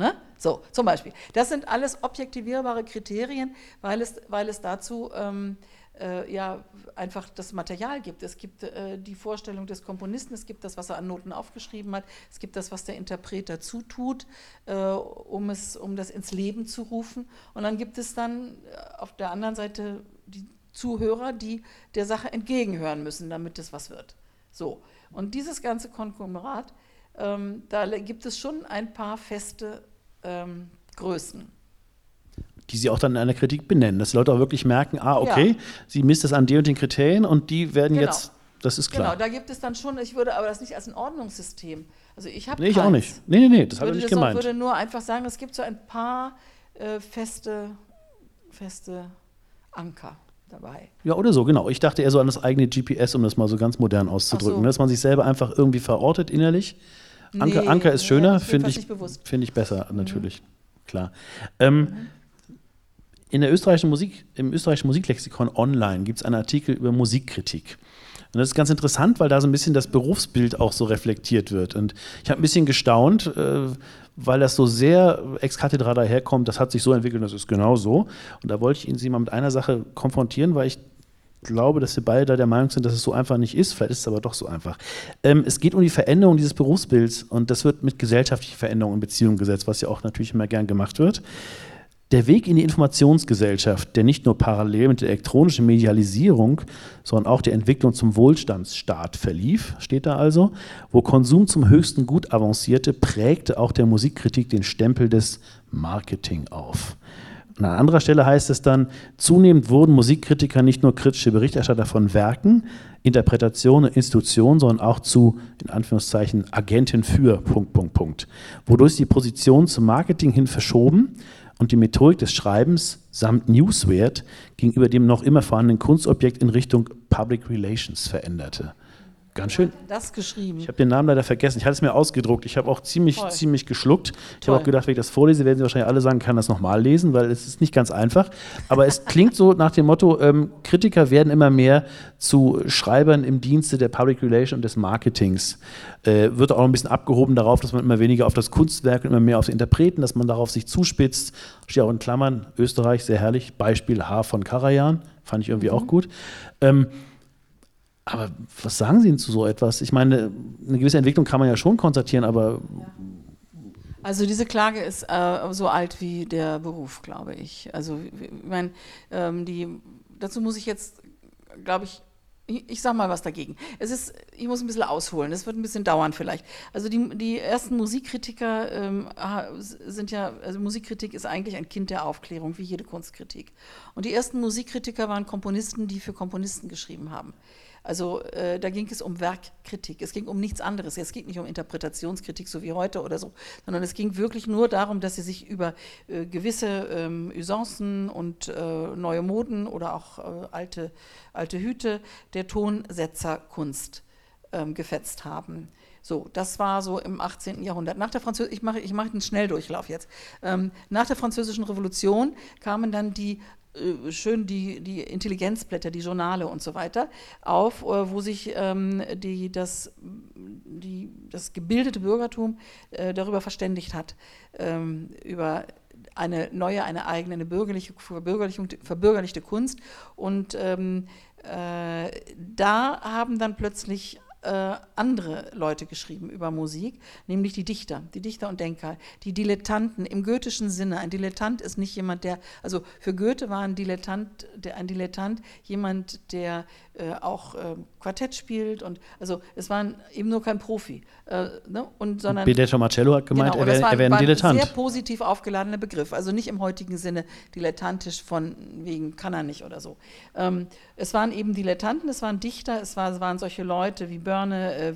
Ne? So, zum Beispiel. Das sind alles objektivierbare Kriterien, weil es, weil es dazu ähm, äh, ja einfach das Material gibt. Es gibt äh, die Vorstellung des Komponisten, es gibt das, was er an Noten aufgeschrieben hat, es gibt das, was der Interpret dazu tut, äh, um, es, um das ins Leben zu rufen. Und dann gibt es dann äh, auf der anderen Seite die Zuhörer, die der Sache entgegenhören müssen, damit es was wird. So. Und dieses ganze Konglomerat, ähm, da gibt es schon ein paar feste ähm, Größen die sie auch dann in einer Kritik benennen, dass die Leute auch wirklich merken, ah, okay, ja. sie misst es an den und den Kriterien und die werden genau. jetzt, das ist klar. Genau, da gibt es dann schon, ich würde aber das nicht als ein Ordnungssystem, also ich habe Nee, ich auch nicht. Nee, nee, nee, das habe ich nicht gemeint. Ich würde nur einfach sagen, es gibt so ein paar äh, feste, feste Anker dabei. Ja, oder so, genau. Ich dachte eher so an das eigene GPS, um das mal so ganz modern auszudrücken, so. Dass man sich selber einfach irgendwie verortet innerlich. Anker, nee, Anker ist schöner, nee, finde ich, find ich besser, mhm. natürlich. Klar. Ähm, mhm. In der österreichischen Musik, im österreichischen Musiklexikon online gibt es einen Artikel über Musikkritik. Und das ist ganz interessant, weil da so ein bisschen das Berufsbild auch so reflektiert wird. Und ich habe ein bisschen gestaunt, äh, weil das so sehr ex cathedra daherkommt, das hat sich so entwickelt, das ist genau so. Und da wollte ich ihn Sie mal mit einer Sache konfrontieren, weil ich glaube, dass wir beide da der Meinung sind, dass es so einfach nicht ist. Vielleicht ist es aber doch so einfach. Ähm, es geht um die Veränderung dieses Berufsbilds und das wird mit gesellschaftlicher Veränderung in Beziehung gesetzt, was ja auch natürlich immer gern gemacht wird. Der Weg in die Informationsgesellschaft, der nicht nur parallel mit der elektronischen Medialisierung, sondern auch der Entwicklung zum Wohlstandsstaat verlief, steht da also, wo Konsum zum höchsten Gut avancierte, prägte auch der Musikkritik den Stempel des Marketing auf. An anderer Stelle heißt es dann, zunehmend wurden Musikkritiker nicht nur kritische Berichterstatter von Werken, Interpretationen und Institutionen, sondern auch zu, in Anführungszeichen, Agenten für, Punkt, Punkt, Punkt. Wodurch die Position zum Marketing hin verschoben und die Methodik des Schreibens samt Newswert gegenüber dem noch immer vorhandenen Kunstobjekt in Richtung Public Relations veränderte. Ganz schön. Das geschrieben. Ich habe den Namen leider vergessen. Ich hatte es mir ausgedruckt. Ich habe auch ziemlich, ziemlich geschluckt. Ich habe auch gedacht, wenn ich das vorlese, werden Sie wahrscheinlich alle sagen, kann das nochmal lesen, weil es ist nicht ganz einfach. Aber es klingt so nach dem Motto, ähm, Kritiker werden immer mehr zu Schreibern im Dienste der Public Relation und des Marketings. Äh, wird auch ein bisschen abgehoben darauf, dass man immer weniger auf das Kunstwerk und immer mehr auf die Interpreten, dass man darauf sich zuspitzt. Steht auch in Klammern, Österreich, sehr herrlich. Beispiel H von Karajan, fand ich irgendwie mhm. auch gut. Ähm, aber was sagen Sie denn zu so etwas? Ich meine, eine gewisse Entwicklung kann man ja schon konstatieren, aber. Also diese Klage ist äh, so alt wie der Beruf, glaube ich. Also ich meine, ähm, die, dazu muss ich jetzt, glaube ich, ich, sage mal was dagegen. Es ist, ich muss ein bisschen ausholen, es wird ein bisschen dauern vielleicht. Also die, die ersten Musikkritiker ähm, sind ja, also Musikkritik ist eigentlich ein Kind der Aufklärung, wie jede Kunstkritik. Und die ersten Musikkritiker waren Komponisten, die für Komponisten geschrieben haben. Also äh, da ging es um Werkkritik. Es ging um nichts anderes. Es ging nicht um Interpretationskritik, so wie heute oder so, sondern es ging wirklich nur darum, dass sie sich über äh, gewisse ähm, Usancen und äh, neue Moden oder auch äh, alte, alte Hüte der Tonsetzerkunst ähm, gefetzt haben. So, das war so im 18. Jahrhundert. Nach der Französ ich mache ich mache einen Schnelldurchlauf jetzt. Ähm, nach der Französischen Revolution kamen dann die schön die, die Intelligenzblätter, die Journale und so weiter auf, äh, wo sich ähm, die, das, die, das gebildete Bürgertum äh, darüber verständigt hat, ähm, über eine neue, eine eigene, eine bürgerliche verbürgerlichte Kunst. Und ähm, äh, da haben dann plötzlich äh, andere Leute geschrieben über Musik, nämlich die Dichter, die Dichter und Denker, die Dilettanten im goethischen Sinne. Ein Dilettant ist nicht jemand, der, also für Goethe war ein Dilettant, der, ein Dilettant jemand, der äh, auch äh, Quartett spielt und also es war eben nur kein Profi, äh, ne? und sondern Benedetto Marcello hat gemeint, genau, er wäre wär ein Dilettant. Ein sehr positiv aufgeladener Begriff, also nicht im heutigen Sinne dilettantisch von wegen kann er nicht oder so. Ähm, es waren eben Dilettanten, es waren Dichter, es, war, es waren solche Leute wie Börne, äh,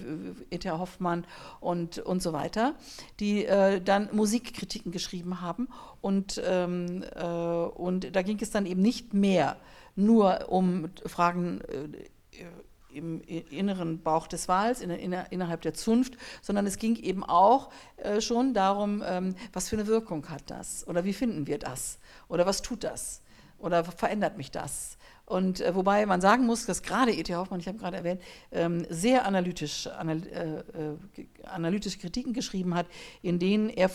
E.T.A. Hoffmann und und so weiter, die äh, dann Musikkritiken geschrieben haben und ähm, äh, und da ging es dann eben nicht mehr nur um Fragen äh, im inneren Bauch des Wals, in, in, innerhalb der Zunft, sondern es ging eben auch äh, schon darum, ähm, was für eine Wirkung hat das? Oder wie finden wir das? Oder was tut das? Oder verändert mich das. Und äh, wobei man sagen muss, dass gerade E.T. Hoffmann, ich habe gerade erwähnt, ähm, sehr analytisch, anal äh, äh analytische Kritiken geschrieben hat, in denen er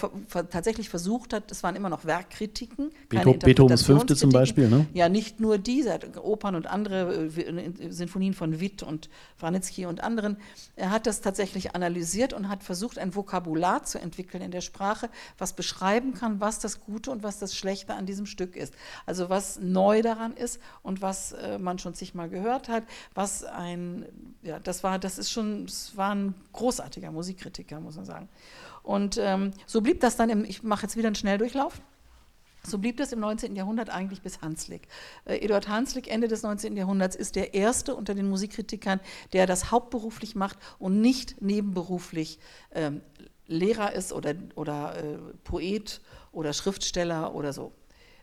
tatsächlich versucht hat, es waren immer noch Werkkritiken. Beetho Beethovens Fünfte zum Beispiel, ne? Ja, nicht nur diese, Opern und andere äh, Sinfonien von Witt und Wranitzky und anderen. Er hat das tatsächlich analysiert und hat versucht, ein Vokabular zu entwickeln in der Sprache, was beschreiben kann, was das Gute und was das Schlechte an diesem Stück ist. Also was neu daran ist und was was äh, man schon zigmal gehört hat, was ein, ja, das war, das ist schon, das war ein großartiger Musikkritiker, muss man sagen. Und ähm, so blieb das dann, im, ich mache jetzt wieder einen Schnelldurchlauf, so blieb das im 19. Jahrhundert eigentlich bis Hanslick. Äh, Eduard Hanslick, Ende des 19. Jahrhunderts, ist der erste unter den Musikkritikern, der das hauptberuflich macht und nicht nebenberuflich ähm, Lehrer ist oder, oder äh, Poet oder Schriftsteller oder so.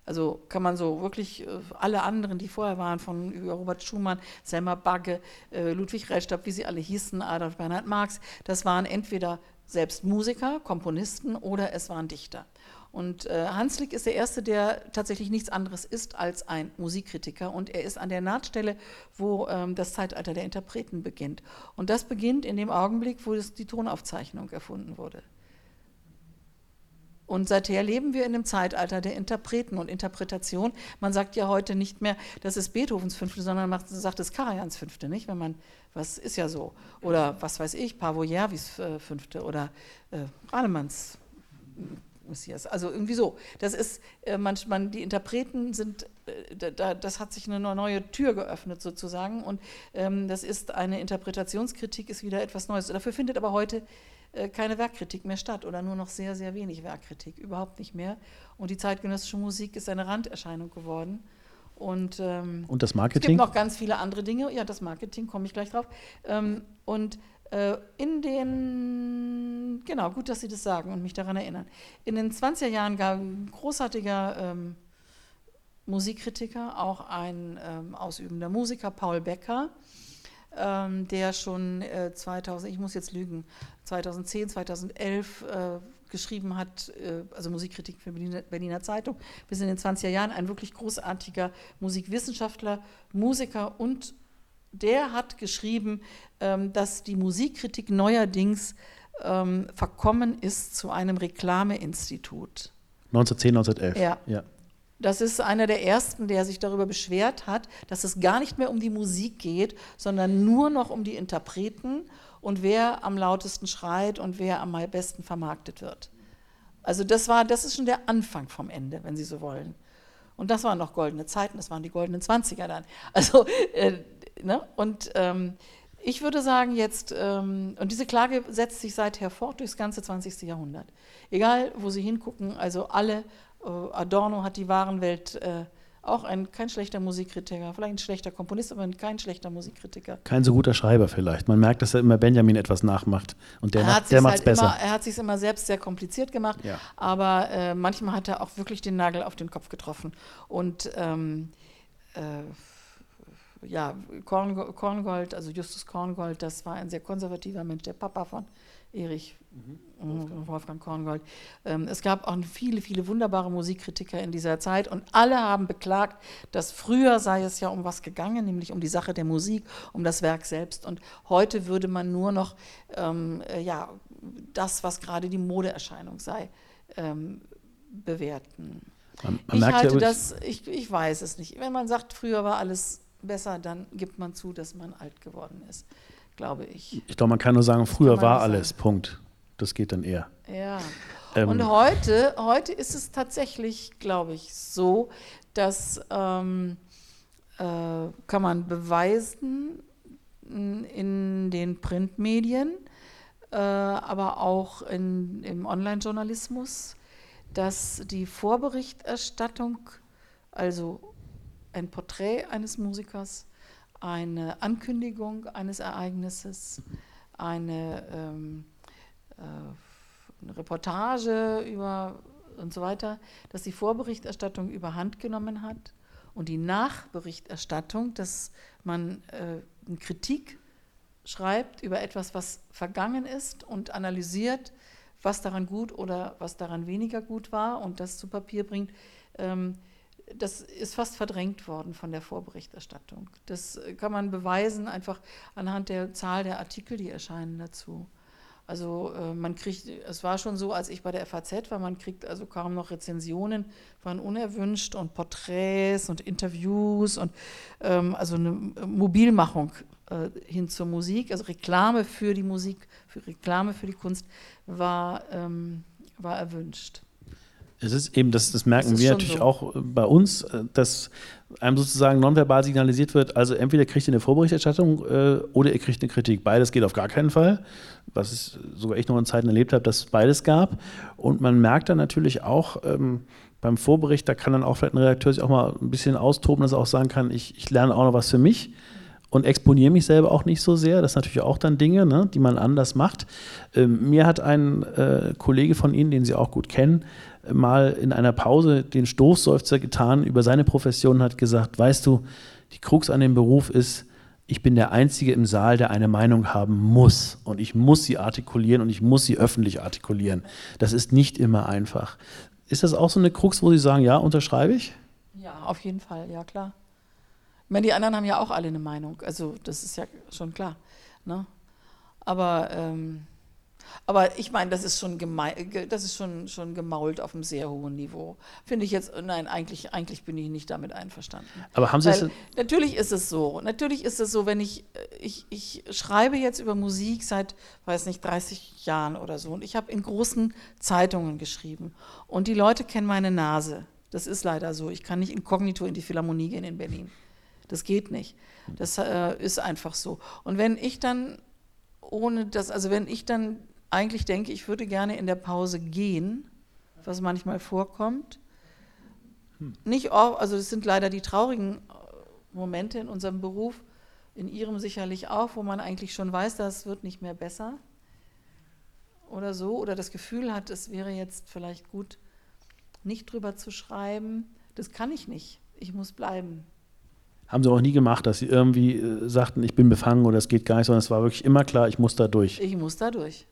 Also kann man so wirklich äh, alle anderen, die vorher waren, von Robert Schumann, Selma Bagge, äh, Ludwig Rellstab, wie sie alle hießen, Adolf Bernhard Marx, das waren entweder selbst Musiker, Komponisten oder es waren Dichter. Und äh, Hanslick ist der Erste, der tatsächlich nichts anderes ist als ein Musikkritiker. Und er ist an der Nahtstelle, wo ähm, das Zeitalter der Interpreten beginnt. Und das beginnt in dem Augenblick, wo die Tonaufzeichnung erfunden wurde. Und seither leben wir in dem Zeitalter der Interpreten und Interpretation. Man sagt ja heute nicht mehr, das ist Beethovens Fünfte, sondern man sagt es Karajans Fünfte, nicht? Wenn man, was ist ja so. Oder was weiß ich, Pavo Järvis äh, Fünfte oder äh, Rahnemanns Messias. Also irgendwie so. Das ist, äh, man, die Interpreten sind, äh, da, das hat sich eine neue Tür geöffnet sozusagen und ähm, das ist eine Interpretationskritik, ist wieder etwas Neues. Dafür findet aber heute keine Werkkritik mehr statt oder nur noch sehr, sehr wenig Werkkritik, überhaupt nicht mehr. Und die zeitgenössische Musik ist eine Randerscheinung geworden. Und, ähm, und das Marketing? Es gibt noch ganz viele andere Dinge. Ja, das Marketing komme ich gleich drauf. Ähm, und äh, in den, genau, gut, dass Sie das sagen und mich daran erinnern. In den 20er Jahren gab ein großartiger ähm, Musikkritiker, auch ein ähm, ausübender Musiker, Paul Becker, ähm, der schon äh, 2000, ich muss jetzt lügen, 2010, 2011 äh, geschrieben hat, äh, also Musikkritik für Berliner, Berliner Zeitung, bis in den 20er Jahren, ein wirklich großartiger Musikwissenschaftler, Musiker und der hat geschrieben, ähm, dass die Musikkritik neuerdings ähm, verkommen ist zu einem Reklameinstitut. 1910, 1911. Ja. ja. Das ist einer der ersten, der sich darüber beschwert hat, dass es gar nicht mehr um die Musik geht, sondern nur noch um die Interpreten und wer am lautesten schreit und wer am besten vermarktet wird. Also das war, das ist schon der Anfang vom Ende, wenn Sie so wollen. Und das waren noch goldene Zeiten, das waren die goldenen Zwanziger dann. Also äh, ne? Und ähm, ich würde sagen jetzt, ähm, und diese Klage setzt sich seither fort durchs ganze 20. Jahrhundert. Egal, wo Sie hingucken, also alle, äh, Adorno hat die Warenwelt äh, auch ein, kein schlechter Musikkritiker, vielleicht ein schlechter Komponist, aber kein schlechter Musikkritiker. Kein so guter Schreiber vielleicht. Man merkt, dass er immer Benjamin etwas nachmacht und der, macht, der es halt besser. Immer, er hat sich immer selbst sehr kompliziert gemacht, ja. aber äh, manchmal hat er auch wirklich den Nagel auf den Kopf getroffen. Und ähm, äh, ja, Korngold, also Justus Korngold, das war ein sehr konservativer Mensch, der Papa von Erich mhm. Wolfgang Korngold. Ähm, es gab auch viele, viele wunderbare Musikkritiker in dieser Zeit und alle haben beklagt, dass früher sei es ja um was gegangen, nämlich um die Sache der Musik, um das Werk selbst. Und heute würde man nur noch ähm, äh, ja, das, was gerade die Modeerscheinung sei, ähm, bewerten. Man, man ich halte ja, das, ich, ich weiß es nicht. Wenn man sagt, früher war alles besser, dann gibt man zu, dass man alt geworden ist, glaube ich. Ich glaube, man kann nur sagen, früher war alles, sagen. Punkt. Das geht dann eher. Ja. Ähm. Und heute, heute ist es tatsächlich, glaube ich, so, dass ähm, äh, kann man beweisen in den Printmedien, äh, aber auch in, im Online-Journalismus, dass die Vorberichterstattung, also ein Porträt eines Musikers, eine Ankündigung eines Ereignisses, eine, ähm, äh, eine Reportage über und so weiter, dass die Vorberichterstattung überhand genommen hat und die Nachberichterstattung, dass man äh, eine Kritik schreibt über etwas, was vergangen ist und analysiert, was daran gut oder was daran weniger gut war und das zu Papier bringt. Ähm, das ist fast verdrängt worden von der Vorberichterstattung. Das kann man beweisen einfach anhand der Zahl der Artikel, die erscheinen dazu. Also äh, man kriegt, es war schon so, als ich bei der FAZ war, man kriegt also kaum noch Rezensionen, waren unerwünscht und Porträts und Interviews und ähm, also eine Mobilmachung äh, hin zur Musik, also Reklame für die Musik, für Reklame für die Kunst war, ähm, war erwünscht. Es ist eben, das, das merken das wir natürlich so. auch äh, bei uns, äh, dass einem sozusagen nonverbal signalisiert wird, also entweder kriegt ihr eine Vorberichterstattung äh, oder ihr kriegt eine Kritik. Beides geht auf gar keinen Fall, was ich sogar ich noch in Zeiten erlebt habe, dass es beides gab. Und man merkt dann natürlich auch ähm, beim Vorbericht, da kann dann auch vielleicht ein Redakteur sich auch mal ein bisschen austoben, dass er auch sagen kann, ich, ich lerne auch noch was für mich und exponiere mich selber auch nicht so sehr. Das sind natürlich auch dann Dinge, ne, die man anders macht. Ähm, mir hat ein äh, Kollege von Ihnen, den Sie auch gut kennen, mal in einer Pause den Stoßseufzer getan über seine Profession und hat gesagt, weißt du, die Krux an dem Beruf ist, ich bin der Einzige im Saal, der eine Meinung haben muss. Und ich muss sie artikulieren und ich muss sie öffentlich artikulieren. Das ist nicht immer einfach. Ist das auch so eine Krux, wo Sie sagen, ja, unterschreibe ich? Ja, auf jeden Fall, ja klar. Ich meine, die anderen haben ja auch alle eine Meinung, also das ist ja schon klar. Ne? Aber ähm, aber ich meine, das ist schon das ist schon, schon gemault auf einem sehr hohen Niveau. Finde ich jetzt, nein, eigentlich, eigentlich bin ich nicht damit einverstanden. Aber haben Sie Weil, Natürlich ist es so. Natürlich ist es so, wenn ich, ich, ich schreibe jetzt über Musik seit, weiß nicht, 30 Jahren oder so und ich habe in großen Zeitungen geschrieben und die Leute kennen meine Nase. Das ist leider so. Ich kann nicht inkognito in die Philharmonie gehen in Berlin. Das geht nicht. Das äh, ist einfach so. Und wenn ich dann ohne das, also wenn ich dann eigentlich denke, ich würde gerne in der Pause gehen, was manchmal vorkommt. Hm. Nicht auch, also es sind leider die traurigen äh, Momente in unserem Beruf, in Ihrem sicherlich auch, wo man eigentlich schon weiß, das wird nicht mehr besser oder so, oder das Gefühl hat, es wäre jetzt vielleicht gut, nicht drüber zu schreiben. Das kann ich nicht. Ich muss bleiben. Haben sie auch nie gemacht, dass sie irgendwie äh, sagten, ich bin befangen oder es geht gar nicht, sondern es war wirklich immer klar, ich muss da durch. Ich muss da durch.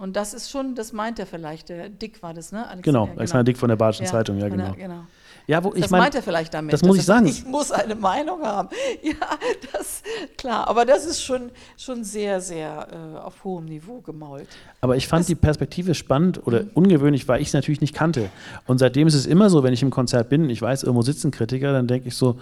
Und das ist schon, das meint er vielleicht, der Dick war das, ne? Alexander, genau, Alexander genau. Dick von der Badischen ja, Zeitung, ja, genau. Der, genau. Ja, wo, ich das mein, meint er vielleicht damit. Das muss ich sagen. Ich muss eine Meinung haben. Ja, das, klar. Aber das ist schon, schon sehr, sehr äh, auf hohem Niveau gemault. Aber ich fand das, die Perspektive spannend oder mhm. ungewöhnlich, weil ich es natürlich nicht kannte. Und seitdem ist es immer so, wenn ich im Konzert bin, ich weiß, irgendwo sitzen Kritiker, dann denke ich so,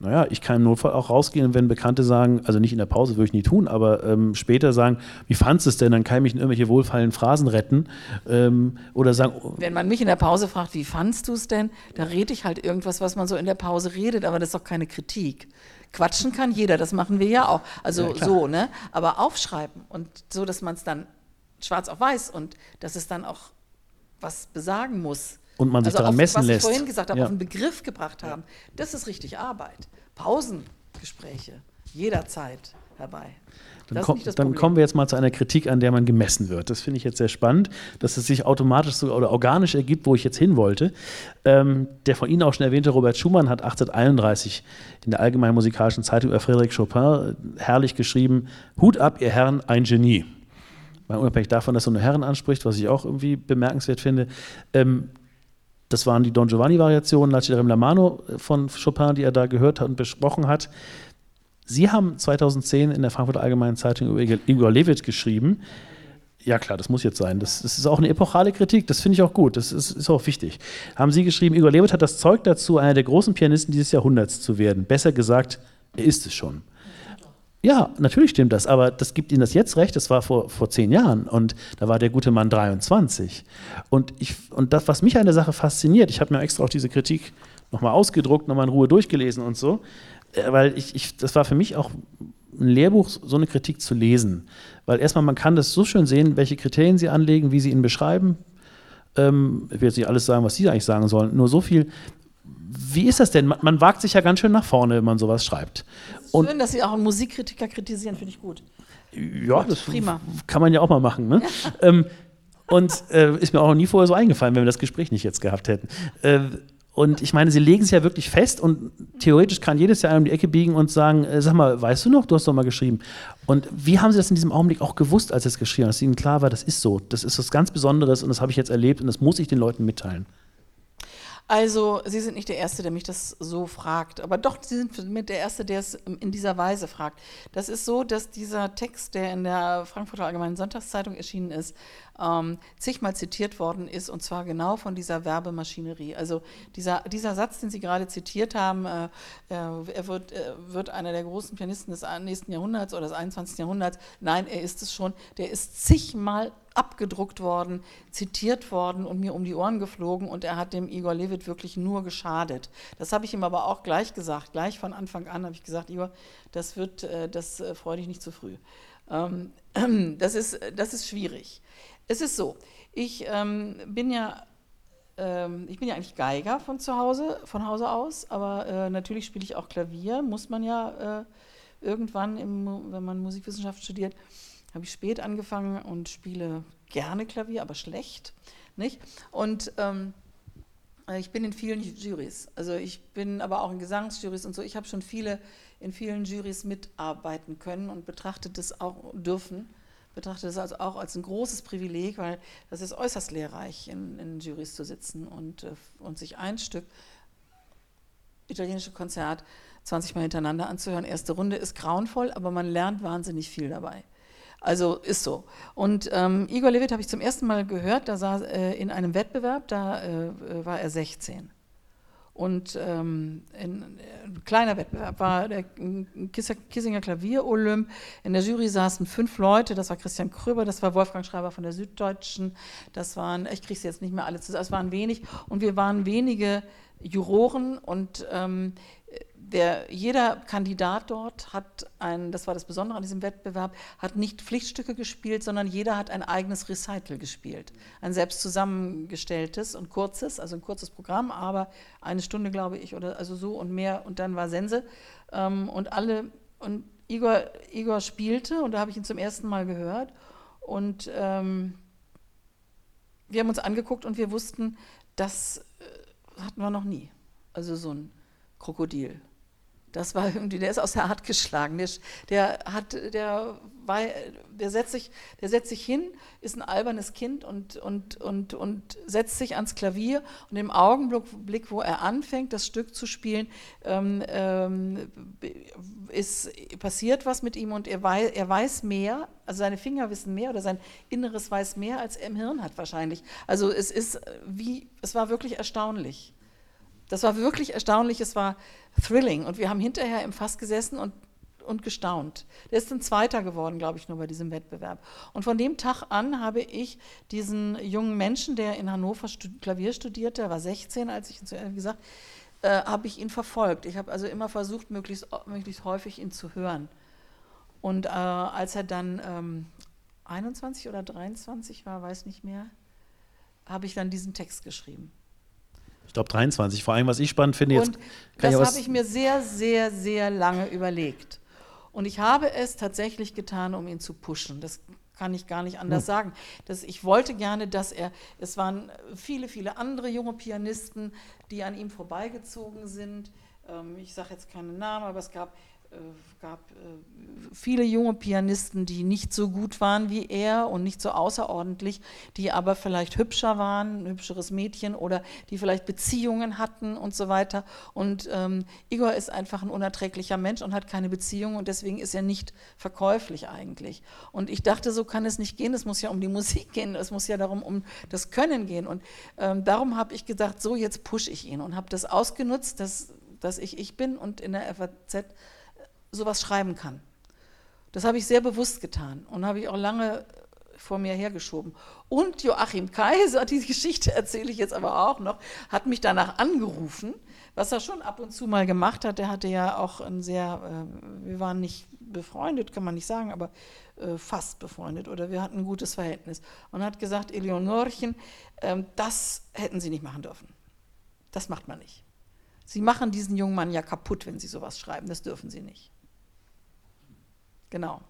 naja, ich kann im Notfall auch rausgehen, wenn Bekannte sagen, also nicht in der Pause, würde ich nie tun, aber ähm, später sagen, wie fandest du es denn? Dann kann ich mich in irgendwelche wohlfallenden Phrasen retten. Ähm, oder sagen. Oh wenn man mich in der Pause fragt, wie fandest du es denn? Da rede ich halt irgendwas, was man so in der Pause redet, aber das ist doch keine Kritik. Quatschen kann jeder, das machen wir ja auch. Also ja, so, ne? Aber aufschreiben und so, dass man es dann schwarz auf weiß und dass es dann auch was besagen muss. Und man sich also daran auf, messen lässt. Was ich vorhin gesagt habe, ja. auf einen Begriff gebracht haben. Das ist richtig Arbeit. Pausengespräche, jederzeit herbei. Dann, komm, dann, kommen wir jetzt mal zu einer Kritik, an der man gemessen wird. Das finde ich jetzt sehr spannend, dass es sich automatisch so, oder organisch ergibt, wo ich jetzt hin wollte. Ähm, der von Ihnen auch schon erwähnte Robert Schumann hat 1831 in der Allgemeinen Musikalischen Zeitung über Frédéric Chopin äh, herrlich geschrieben: Hut ab, ihr Herren, ein Genie. Mal unabhängig davon, dass er nur Herren anspricht, was ich auch irgendwie bemerkenswert finde. Ähm, das waren die Don Giovanni-Variationen, la Mano von Chopin, die er da gehört hat und besprochen hat. Sie haben 2010 in der Frankfurter Allgemeinen Zeitung über Igor Levit geschrieben. Ja, klar, das muss jetzt sein. Das, das ist auch eine epochale Kritik, das finde ich auch gut, das ist, ist, auch wichtig. Haben Sie geschrieben, Igor Levit hat das Zeug dazu, einer der großen Pianisten dieses Jahrhunderts zu werden. Besser gesagt, er ist es schon. Ja, natürlich stimmt das, aber das gibt Ihnen das jetzt recht, das war vor, vor zehn Jahren und da war der gute Mann 23. Und, ich, und das, was mich an der Sache fasziniert, ich habe mir extra auch diese Kritik nochmal ausgedruckt, nochmal in Ruhe durchgelesen und so, äh, weil ich, ich, das war für mich auch ein Lehrbuch, so eine Kritik zu lesen. Weil erstmal, man kann das so schön sehen, welche Kriterien Sie anlegen, wie Sie ihn beschreiben. Ähm, ich will jetzt nicht alles sagen, was Sie eigentlich sagen sollen, nur so viel, wie ist das denn? Man, man, wagt sich ja ganz schön nach vorne, wenn man sowas schreibt. Und schön, dass Sie auch einen Musikkritiker kritisieren, finde ich gut. Ja, das Prima. kann man ja auch mal machen. Ne? ähm, und äh, ist mir auch noch nie vorher so eingefallen, wenn wir das Gespräch nicht jetzt gehabt hätten. Äh, und ich meine, sie legen es ja wirklich fest und theoretisch kann jedes Jahr um die Ecke biegen und sagen, äh, sag mal, weißt du noch, du hast doch mal geschrieben. Und wie haben sie das in diesem Augenblick auch gewusst, als sie es geschrieben haben, dass ihnen klar war, das ist so, das ist was ganz Besonderes und das habe ich jetzt erlebt und das muss ich den Leuten mitteilen. Also, Sie sind nicht der Erste, der mich das so fragt, aber doch, Sie sind mit der Erste, der es in dieser Weise fragt. Das ist so, dass dieser Text, der in der Frankfurter Allgemeinen Sonntagszeitung erschienen ist, ähm, zigmal zitiert worden ist, und zwar genau von dieser Werbemaschinerie. Also dieser, dieser Satz, den Sie gerade zitiert haben, äh, äh er wird, äh, wird einer der großen Pianisten des nächsten Jahrhunderts oder des 21. Jahrhunderts. Nein, er ist es schon. Der ist zigmal abgedruckt worden, zitiert worden und mir um die Ohren geflogen und er hat dem Igor Levit wirklich nur geschadet. Das habe ich ihm aber auch gleich gesagt, gleich von Anfang an habe ich gesagt, Igor, das wird, äh, das äh, freue dich nicht zu früh. Ähm, das ist, das ist schwierig. Es ist so, ich ähm, bin ja ähm, ich bin ja eigentlich Geiger von zu Hause, von Hause aus, aber äh, natürlich spiele ich auch Klavier, muss man ja irgendwann, im, wenn man Musikwissenschaft studiert habe ich spät angefangen und spiele gerne Klavier, aber schlecht. Nicht? Und ähm, ich bin in vielen Jurys. Also ich bin aber auch in Gesangsjurys und so. Ich habe schon viele in vielen Jurys mitarbeiten können und betrachtet das auch dürfen betrachte das also auch als ein großes Privileg, weil das ist äußerst lehrreich, in, in Jurys zu sitzen und, äh, und sich ein Stück italienische Konzert 20 Mal hintereinander anzuhören. Erste Runde ist grauenvoll, aber man lernt wahnsinnig viel dabei. Also ist so. Und ähm, Igor Levit habe ich zum ersten Mal gehört, da saß äh, in einem Wettbewerb, da äh, war er 16. Und ähm, ein, ein, kleiner Wettbewerb war der Kissinger Klavier-Olymp. In der Jury saßen fünf Leute, das war Christian Kröber, das war Wolfgang Schreiber von der Süddeutschen, das waren, ich kriege es jetzt nicht mehr alle zusammen, es waren wenig. Und wir waren wenige Juroren und ähm, der, jeder Kandidat dort hat ein, das war das Besondere an diesem Wettbewerb, hat nicht Pflichtstücke gespielt, sondern jeder hat ein eigenes Recital gespielt. Ein selbst zusammengestelltes und kurzes, also ein kurzes Programm, aber eine Stunde, glaube ich, oder also so und mehr und dann war Sense. Ähm, und alle, und Igor, Igor spielte und da habe ich ihn zum ersten Mal gehört und ähm, wir haben uns angeguckt und wir wussten, das äh, hatten wir noch nie. Also so ein Krokodil. Das war irgendwie, der ist aus der Art geschlagen. Der, der, hat, der, war, der, setzt sich, der setzt sich hin, ist ein albernes Kind und, und, und, und setzt sich ans Klavier. Und im Augenblick, wo er anfängt, das Stück zu spielen, ähm, ähm, ist, passiert was mit ihm und er weiß, er weiß mehr, also seine Finger wissen mehr oder sein Inneres weiß mehr, als er im Hirn hat wahrscheinlich. Also es ist wie, es war wirklich erstaunlich. Das war wirklich erstaunlich, es war thrilling. Und wir haben hinterher im Fass gesessen und, und gestaunt. Der ist ein Zweiter geworden, glaube ich, nur bei diesem Wettbewerb. Und von dem Tag an habe ich diesen jungen Menschen, der in Hannover stud Klavier studierte, er war 16, als ich ihn zu gesagt äh, habe ich ihn verfolgt. Ich habe also immer versucht, möglichst, möglichst häufig ihn zu hören. Und äh, als er dann ähm, 21 oder 23 war, weiß nicht mehr, habe ich dann diesen Text geschrieben ich glaube 23. Vor allem, was ich spannend finde, jetzt. Und das habe ich mir sehr, sehr, sehr lange überlegt. Und ich habe es tatsächlich getan, um ihn zu pushen. Das kann ich gar nicht anders hm. sagen. Das, ich wollte gerne, dass er, es waren viele, viele andere junge Pianisten, die an ihm vorbeigezogen sind. Ähm, ich sage jetzt keinen Namen, aber es gab gab äh, viele junge Pianisten, die nicht so gut waren wie er und nicht so außerordentlich, die aber vielleicht hübscher waren, ein hübscheres Mädchen oder die vielleicht Beziehungen hatten und so weiter. Und ähm, Igor ist einfach ein unerträglicher Mensch und hat keine Beziehung und deswegen ist er nicht verkäuflich eigentlich. Und ich dachte, so kann es nicht gehen. Es muss ja um die Musik gehen, es muss ja darum um das Können gehen. Und ähm, darum habe ich gedacht, so jetzt pushe ich ihn und habe das ausgenutzt, dass, dass ich ich bin und in der FAZ sowas schreiben kann. Das habe ich sehr bewusst getan und habe ich auch lange vor mir hergeschoben. Und Joachim Kaiser, die Geschichte erzähle ich jetzt aber auch noch, hat mich danach angerufen, was er schon ab und zu mal gemacht hat. Der hatte ja auch ein sehr, äh, wir waren nicht befreundet, kann man nicht sagen, aber äh, fast befreundet oder wir hatten ein gutes Verhältnis. Und hat gesagt, Eleonorchen, äh, das hätten Sie nicht machen dürfen. Das macht man nicht. Sie machen diesen jungen Mann ja kaputt, wenn Sie sowas schreiben. Das dürfen Sie nicht. Genau.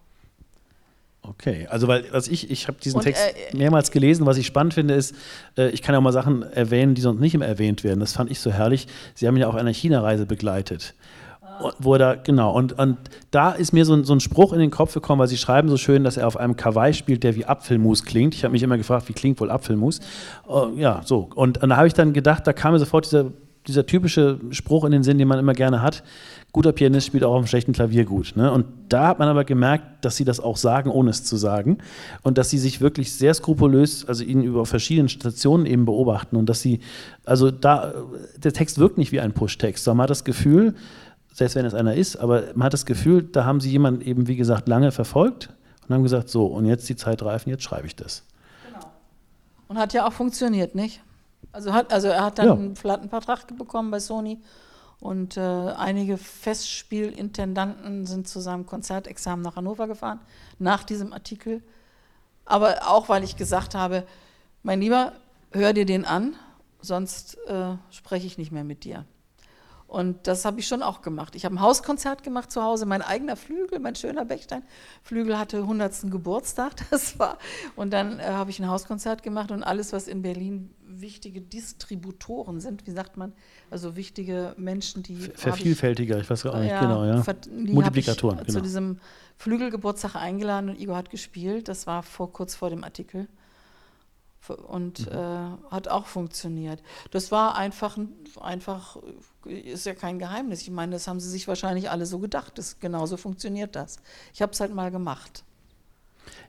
Okay, also weil was ich, ich habe diesen und, Text äh, mehrmals gelesen, was ich spannend finde, ist, äh, ich kann ja auch mal Sachen erwähnen, die sonst nicht immer erwähnt werden. Das fand ich so herrlich. Sie haben ja auch eine China-Reise begleitet. Ah. Wo er da, genau, und, und da ist mir so, so ein Spruch in den Kopf gekommen, weil Sie schreiben so schön, dass er auf einem Kawaii spielt, der wie Apfelmus klingt. Ich habe mich immer gefragt, wie klingt wohl Apfelmus? Uh, ja, so. Und, und da habe ich dann gedacht, da kam mir sofort dieser, dieser typische Spruch in den Sinn, den man immer gerne hat guter Pianist spielt auch auf einem schlechten Klavier gut. Ne? Und da hat man aber gemerkt, dass sie das auch sagen, ohne es zu sagen. Und dass sie sich wirklich sehr skrupulös, also ihn über verschiedene Stationen eben beobachten. Und dass sie, also da, der Text wirkt nicht wie ein Push-Text, sondern man hat das Gefühl, selbst wenn es einer ist, aber man hat das Gefühl, da haben sie jemanden eben, wie gesagt, lange verfolgt und haben gesagt, so, und jetzt die Zeit reifen, jetzt schreibe ich das. Genau. Und hat ja auch funktioniert, nicht? Also, hat, also er hat dann ja. einen Plattenvertrag bekommen bei Sony und äh, einige Festspielintendanten sind zu seinem Konzertexamen nach Hannover gefahren, nach diesem Artikel. Aber auch, weil ich gesagt habe, mein Lieber, hör dir den an, sonst äh, spreche ich nicht mehr mit dir. Und das habe ich schon auch gemacht. Ich habe ein Hauskonzert gemacht zu Hause, mein eigener Flügel, mein schöner Bechstein-Flügel hatte 100. Geburtstag, das war. Und dann äh, habe ich ein Hauskonzert gemacht und alles, was in Berlin wichtige Distributoren sind, wie sagt man, also wichtige Menschen, die. Vervielfältiger, ich, ich weiß auch nicht ja, genau, ja. Multiplikatoren. Ich genau. Zu diesem Flügelgeburtstag eingeladen und Igor hat gespielt. Das war vor, kurz vor dem Artikel und mhm. äh, hat auch funktioniert. Das war einfach, einfach, ist ja kein Geheimnis. Ich meine, das haben sie sich wahrscheinlich alle so gedacht. Das, genauso funktioniert das. Ich habe es halt mal gemacht.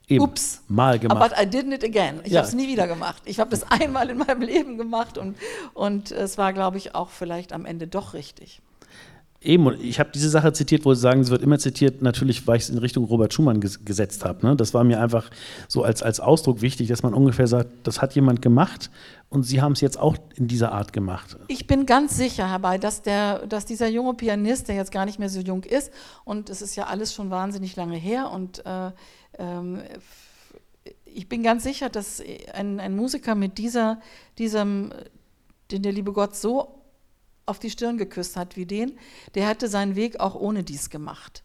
Eben, Ups, mal gemacht. But I didn't it again. Ich ja. habe es nie wieder gemacht. Ich habe das einmal in meinem Leben gemacht und, und es war, glaube ich, auch vielleicht am Ende doch richtig. Eben, ich habe diese Sache zitiert, wo Sie sagen, es wird immer zitiert, natürlich, weil ich es in Richtung Robert Schumann ges gesetzt habe. Ne? Das war mir einfach so als, als Ausdruck wichtig, dass man ungefähr sagt, das hat jemand gemacht und Sie haben es jetzt auch in dieser Art gemacht. Ich bin ganz sicher herbei, dass, der, dass dieser junge Pianist, der jetzt gar nicht mehr so jung ist, und es ist ja alles schon wahnsinnig lange her, und äh, ähm, ich bin ganz sicher, dass ein, ein Musiker mit dieser, diesem, den der liebe Gott so auf die Stirn geküsst hat wie den, der hätte seinen Weg auch ohne dies gemacht.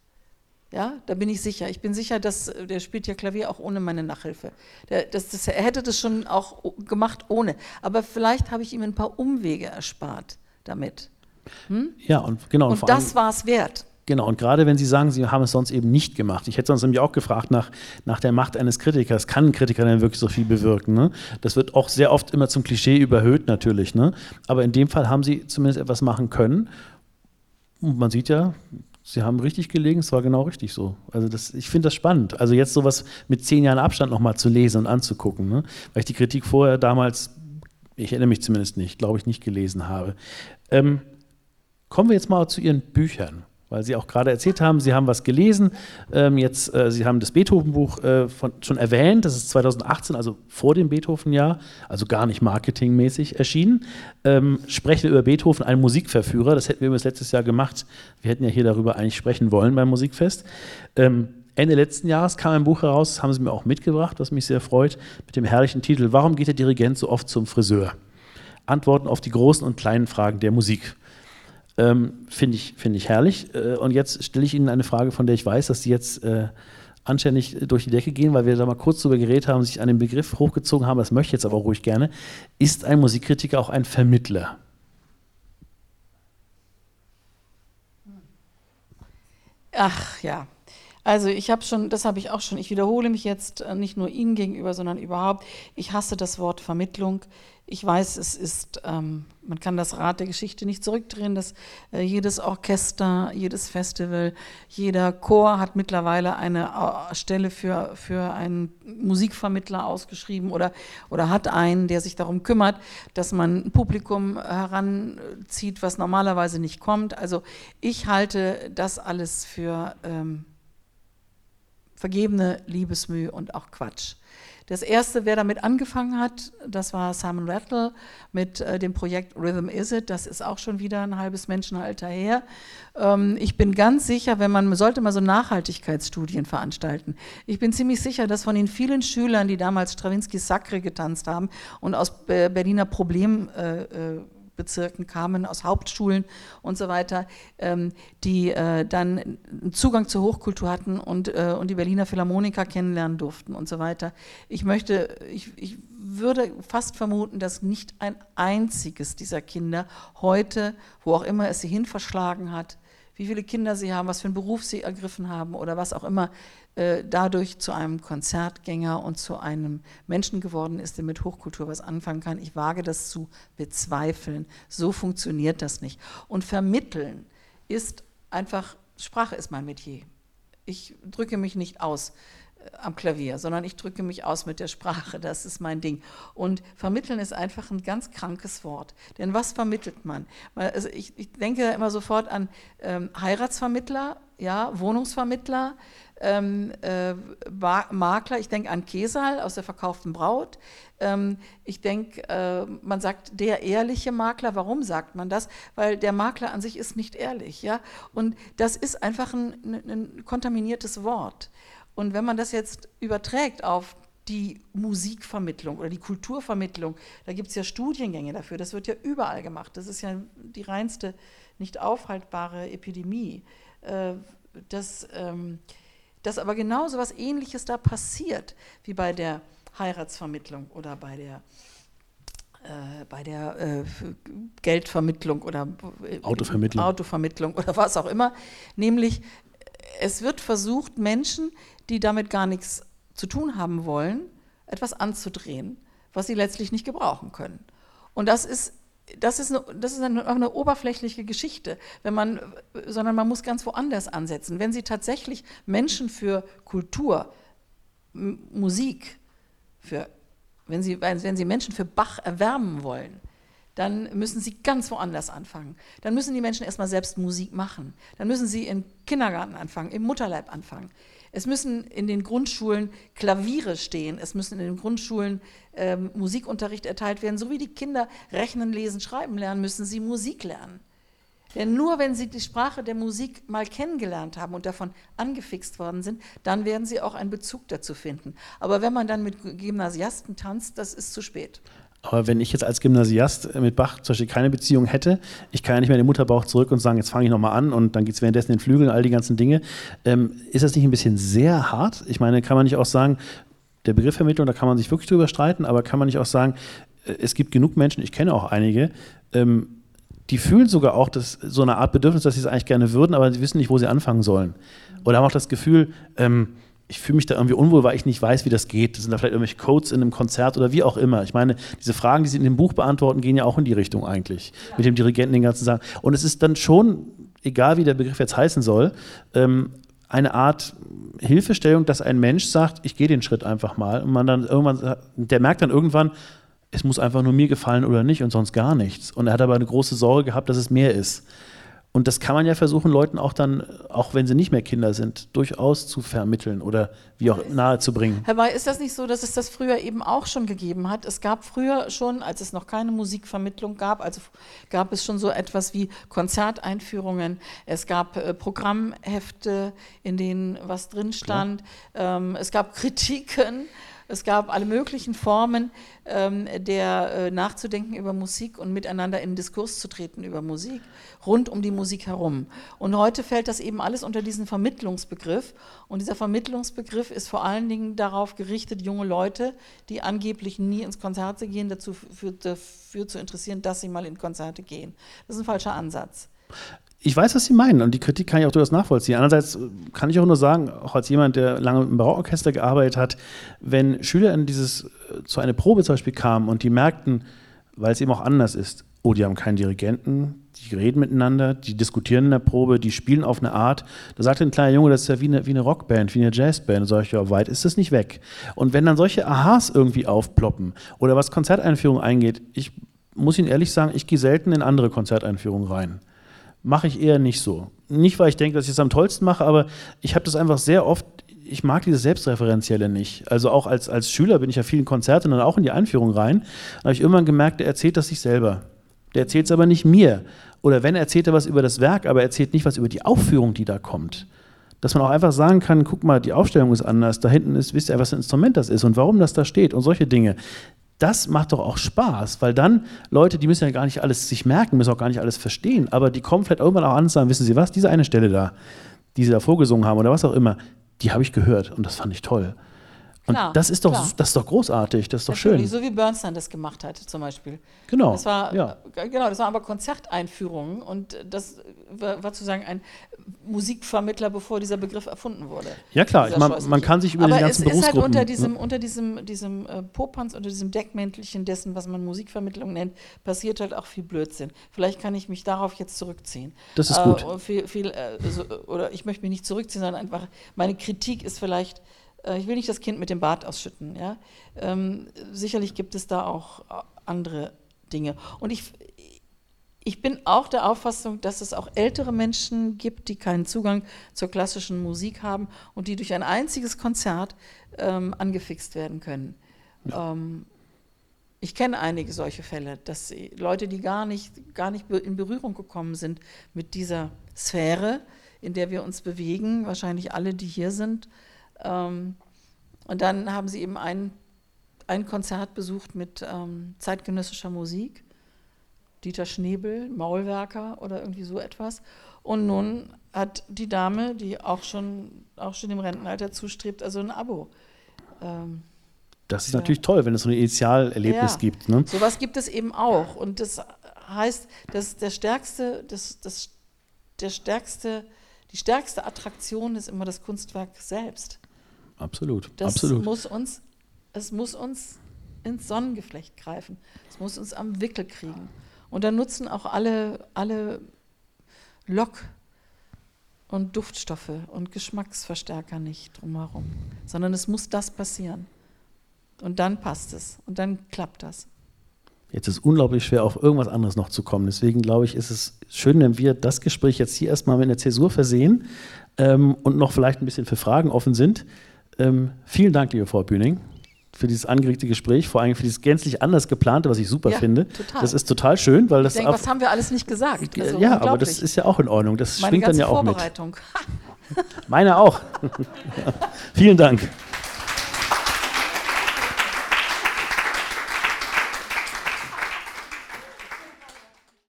Ja, da bin ich sicher. Ich bin sicher, dass der spielt ja Klavier auch ohne meine Nachhilfe. Der, das, das, er hätte das schon auch gemacht ohne. Aber vielleicht habe ich ihm ein paar Umwege erspart damit. Hm? Ja, und genau. Und, und das war es wert. Genau, und gerade wenn Sie sagen, Sie haben es sonst eben nicht gemacht. Ich hätte sonst nämlich auch gefragt nach, nach der Macht eines Kritikers. Kann ein Kritiker denn wirklich so viel bewirken? Ne? Das wird auch sehr oft immer zum Klischee überhöht natürlich. Ne? Aber in dem Fall haben Sie zumindest etwas machen können. Und man sieht ja, Sie haben richtig gelegen, es war genau richtig so. Also das, ich finde das spannend. Also jetzt sowas mit zehn Jahren Abstand nochmal zu lesen und anzugucken. Ne? Weil ich die Kritik vorher damals, ich erinnere mich zumindest nicht, glaube ich, nicht gelesen habe. Ähm, kommen wir jetzt mal zu Ihren Büchern weil Sie auch gerade erzählt haben, Sie haben was gelesen. Ähm, jetzt, äh, Sie haben das Beethoven-Buch äh, schon erwähnt. Das ist 2018, also vor dem Beethoven-Jahr, also gar nicht marketingmäßig erschienen. Ähm, sprechen über Beethoven, einen Musikverführer. Das hätten wir übrigens letztes Jahr gemacht. Wir hätten ja hier darüber eigentlich sprechen wollen beim Musikfest. Ähm, Ende letzten Jahres kam ein Buch heraus, das haben Sie mir auch mitgebracht, was mich sehr freut, mit dem herrlichen Titel Warum geht der Dirigent so oft zum Friseur? Antworten auf die großen und kleinen Fragen der Musik. Ähm, Finde ich, find ich herrlich. Äh, und jetzt stelle ich Ihnen eine Frage, von der ich weiß, dass Sie jetzt äh, anständig durch die Decke gehen, weil wir da mal kurz drüber geredet haben, sich an den Begriff hochgezogen haben, das möchte ich jetzt aber ruhig gerne. Ist ein Musikkritiker auch ein Vermittler? Ach ja, also ich habe schon, das habe ich auch schon, ich wiederhole mich jetzt äh, nicht nur Ihnen gegenüber, sondern überhaupt. Ich hasse das Wort Vermittlung. Ich weiß, es ist, ähm, man kann das Rad der Geschichte nicht zurückdrehen, dass äh, jedes Orchester, jedes Festival, jeder Chor hat mittlerweile eine äh, Stelle für, für einen Musikvermittler ausgeschrieben oder, oder hat einen, der sich darum kümmert, dass man ein Publikum heranzieht, was normalerweise nicht kommt. Also ich halte das alles für ähm, vergebene Liebesmühe und auch Quatsch. Das erste, wer damit angefangen hat, das war Simon Rattle mit äh, dem Projekt Rhythm Is It. Das ist auch schon wieder ein halbes Menschenalter her. Ähm, ich bin ganz sicher, wenn man sollte mal so Nachhaltigkeitsstudien veranstalten. Ich bin ziemlich sicher, dass von den vielen Schülern, die damals Stravinsky Sacre getanzt haben und aus Berliner Problem äh, äh Bezirken kamen, aus Hauptschulen und so weiter, ähm, die äh, dann Zugang zur Hochkultur hatten und, äh, und die Berliner Philharmoniker kennenlernen durften und so weiter. Ich möchte, ich, ich würde fast vermuten, dass nicht ein einziges dieser Kinder heute, wo auch immer es sie hin verschlagen hat, wie viele Kinder sie haben, was für einen Beruf sie ergriffen haben oder was auch immer, dadurch zu einem Konzertgänger und zu einem Menschen geworden ist, der mit Hochkultur was anfangen kann. Ich wage das zu bezweifeln. So funktioniert das nicht. Und vermitteln ist einfach, Sprache ist mein Metier. Ich drücke mich nicht aus am Klavier, sondern ich drücke mich aus mit der Sprache. Das ist mein Ding. Und vermitteln ist einfach ein ganz krankes Wort. Denn was vermittelt man? Also ich, ich denke immer sofort an ähm, Heiratsvermittler, ja, Wohnungsvermittler, ähm, äh, Makler. Ich denke an Kesal aus der verkauften Braut. Ähm, ich denke, äh, man sagt der ehrliche Makler. Warum sagt man das? Weil der Makler an sich ist nicht ehrlich. Ja? Und das ist einfach ein, ein, kontaminiertes Wort. Und wenn man das jetzt überträgt auf die Musikvermittlung oder die Kulturvermittlung, da gibt es ja Studiengänge dafür, das wird ja überall gemacht. Das ist ja die reinste, nicht aufhaltbare Epidemie. Äh, dass, aber genau so etwas Ähnliches da passiert, wie bei der Heiratsvermittlung oder bei der äh, bei der äh, Geldvermittlung oder äh, Autovermittlung. Autovermittlung oder was auch immer. Nämlich, es wird versucht, Menschen, die damit gar nichts zu tun haben wollen, etwas anzudrehen, was sie letztlich nicht gebrauchen können. Und das ist, das ist, eine, das ist eine, eine oberflächliche Geschichte, wenn man, sondern man muss ganz woanders ansetzen. Wenn Sie tatsächlich Menschen für Kultur, Musik, für wenn Sie, wenn Sie Menschen für Bach erwärmen wollen, dann müssen Sie ganz woanders anfangen. Dann müssen die Menschen erstmal selbst Musik machen. Dann müssen sie im Kindergarten anfangen, im Mutterleib anfangen. Es müssen in den Grundschulen Klaviere stehen. Es müssen in den Grundschulen ähm, Musikunterricht erteilt werden. So wie die Kinder rechnen, lesen, schreiben lernen, müssen sie Musik lernen. Denn nur wenn sie die Sprache der Musik mal kennengelernt haben und davon angefixt worden sind, dann werden sie auch einen Bezug dazu finden. Aber wenn man dann mit Gymnasiasten tanzt, das ist zu spät. Aber wenn ich jetzt als Gymnasiast mit Bach zum Beispiel keine Beziehung hätte, ich kann ja nicht mehr in den Mutterbauch zurück und sagen, jetzt fange ich nochmal an und dann geht es währenddessen in den Flügeln, all die ganzen Dinge. Ähm, ist das nicht ein bisschen sehr hart? Ich meine, kann man nicht auch sagen, der Begriffvermittlung, da kann man sich wirklich drüber streiten, aber kann man nicht auch sagen, äh, es gibt genug Menschen, ich kenne auch einige, ähm, die fühlen sogar auch das, so eine Art Bedürfnis, dass sie es eigentlich gerne würden, aber sie wissen nicht, wo sie anfangen sollen. Oder haben auch das Gefühl, ähm, ich fühle mich da irgendwie unwohl, weil ich nicht weiß, wie das geht. Das sind da vielleicht irgendwelche Codes in einem Konzert oder wie auch immer. Ich meine, diese Fragen, die Sie in dem Buch beantworten, gehen ja auch in die Richtung eigentlich. Ja. Mit dem Dirigenten den ganzen Sachen. Und es ist dann schon, egal wie der Begriff jetzt heißen soll, ähm, eine Art Hilfestellung, dass ein Mensch sagt, ich gehe den Schritt einfach mal. Und man dann irgendwann, der merkt dann irgendwann, es muss einfach nur mir gefallen oder nicht und sonst gar nichts. Und er hat aber eine große Sorge gehabt, dass es mehr ist. Und das kann man ja versuchen, Leuten auch dann, auch wenn sie nicht mehr Kinder sind, durchaus zu vermitteln oder wie auch nahezubringen. Herr May, ist das nicht so, dass es das früher eben auch schon gegeben hat? Es gab früher schon, als es noch keine Musikvermittlung gab, also gab es schon so etwas wie Konzerteinführungen, es gab äh, Programmhefte, in denen was drin stand, ähm, es gab Kritiken. Es gab alle möglichen Formen ähm, der äh, nachzudenken über Musik und miteinander in Diskurs zu treten über Musik, rund um die Musik herum. Und heute fällt das eben alles unter diesen Vermittlungsbegriff. Und dieser Vermittlungsbegriff ist vor allen Dingen darauf gerichtet, junge Leute, die angeblich nie ins Konzerte gehen, dazu für, dafür zu interessieren, dass sie mal in Konzerte gehen. Das ist ein falscher Ansatz ich weiß, was Sie meinen und die Kritik kann ich auch durchaus nachvollziehen. Andererseits kann ich auch nur sagen, auch als jemand, der lange im Barockorchester gearbeitet hat, wenn Schüler in dieses, äh, zu einer Probe zum Beispiel kamen und die merkten, weil es eben auch anders ist, oh, die haben keinen Dirigenten, die reden miteinander, die diskutieren in der Probe, die spielen auf eine Art. Da sagte ein kleiner Junge, das ist ja wie eine, wie eine Rockband, wie eine Jazzband. Da sage ich, ja, weit ist das nicht weg. Und wenn dann solche Aha's irgendwie aufploppen oder was Konzerteinführungen eingeht, ich muss Ihnen ehrlich sagen, ich gehe selten in andere Konzerteinführungen rein mache ich eher nicht so. Nicht, weil ich denke, dass ich es am tollsten mache, aber ich habe das einfach sehr oft, ich mag dieses Selbstreferenzielle nicht. Also auch als, als Schüler bin ich ja vielen Konzerten dann auch in die Einführung rein. Da habe ich irgendwann gemerkt, der erzählt das sich selber. Der erzählt es aber nicht mir. Oder wenn, erzählt er was über das Werk, aber er erzählt nicht was über die Aufführung, die da kommt. Dass man auch einfach sagen kann, guck mal, die Aufstellung ist anders, da hinten ist, wisst ihr, was ein Instrument das ist und warum das da steht und solche Dinge das macht doch auch Spaß, weil dann Leute, die müssen ja gar nicht alles sich merken, müssen auch gar nicht alles verstehen, aber die kommen vielleicht irgendwann auch an und sagen, wissen Sie was, diese eine Stelle da, die Sie da vorgesungen haben oder was auch immer, die habe ich gehört und das fand ich toll. Und klar, das ist doch, klar. das ist doch großartig, das ist doch Natürlich, schön. So wie Bernstein das gemacht hat, zum Beispiel. Genau. Das war, ja. Genau, das waren aber Konzerteinführungen und das war, war sozusagen ein Musikvermittler, bevor dieser Begriff erfunden wurde. Ja klar, man, man, kann sich über aber die ganzen es ist halt unter diesem, ne? unter diesem, diesem äh, Popanz, unter diesem Deckmäntelchen dessen, was man Musikvermittlung nennt, passiert halt auch viel Blödsinn. Vielleicht kann ich mich darauf jetzt zurückziehen. Das ist gut. Äh, viel, viel, äh, so, oder ich möchte mich nicht zurückziehen, sondern einfach, meine Kritik ist vielleicht äh, ich will nicht das Kind mit dem Bad ausschütten. Ja? Ähm, sicherlich gibt es da auch äh, andere Dinge. Und ich, ich bin auch der Auffassung, dass es auch ältere Menschen gibt, die keinen Zugang zur klassischen Musik haben und die durch ein einziges Konzert ähm, angefixt werden können. Ja. Ähm, ich kenne einige solche Fälle, dass Leute, die gar nicht, gar nicht in Berührung gekommen sind mit dieser Sphäre, in der wir uns bewegen, wahrscheinlich alle, die hier sind, ähm, und dann haben sie eben ein, ein Konzert besucht mit ähm, zeitgenössischer Musik, Dieter Schnebel, Maulwerker oder irgendwie so etwas. Und nun hat die Dame, die auch schon, auch schon im Rentenalter zustrebt, also ein Abo. Ähm, das ist ja. natürlich toll, wenn es so ein Initialerlebnis ja. gibt. Ne? Sowas gibt es eben auch. Und das heißt, dass der stärkste, das, das, der stärkste, die stärkste Attraktion ist immer das Kunstwerk selbst. Absolut. Das absolut. muss uns, es muss uns ins Sonnengeflecht greifen. Es muss uns am Wickel kriegen. Und dann nutzen auch alle, alle Lock- und Duftstoffe und Geschmacksverstärker nicht drumherum, sondern es muss das passieren. Und dann passt es und dann klappt das. Jetzt ist es unglaublich schwer, auf irgendwas anderes noch zu kommen. Deswegen glaube ich, ist es schön, wenn wir das Gespräch jetzt hier erstmal mit einer Zäsur versehen ähm, und noch vielleicht ein bisschen für Fragen offen sind. Ähm, vielen Dank, liebe Frau Bühning für dieses angeregte Gespräch, vor allem für dieses gänzlich anders geplante, was ich super ja, finde. Total. Das ist total schön, weil das. Denke, was haben wir alles nicht gesagt? Also ja, aber das ist ja auch in Ordnung. Das Meine schwingt dann ja auch Vorbereitung. mit. Meine auch. Vielen Dank.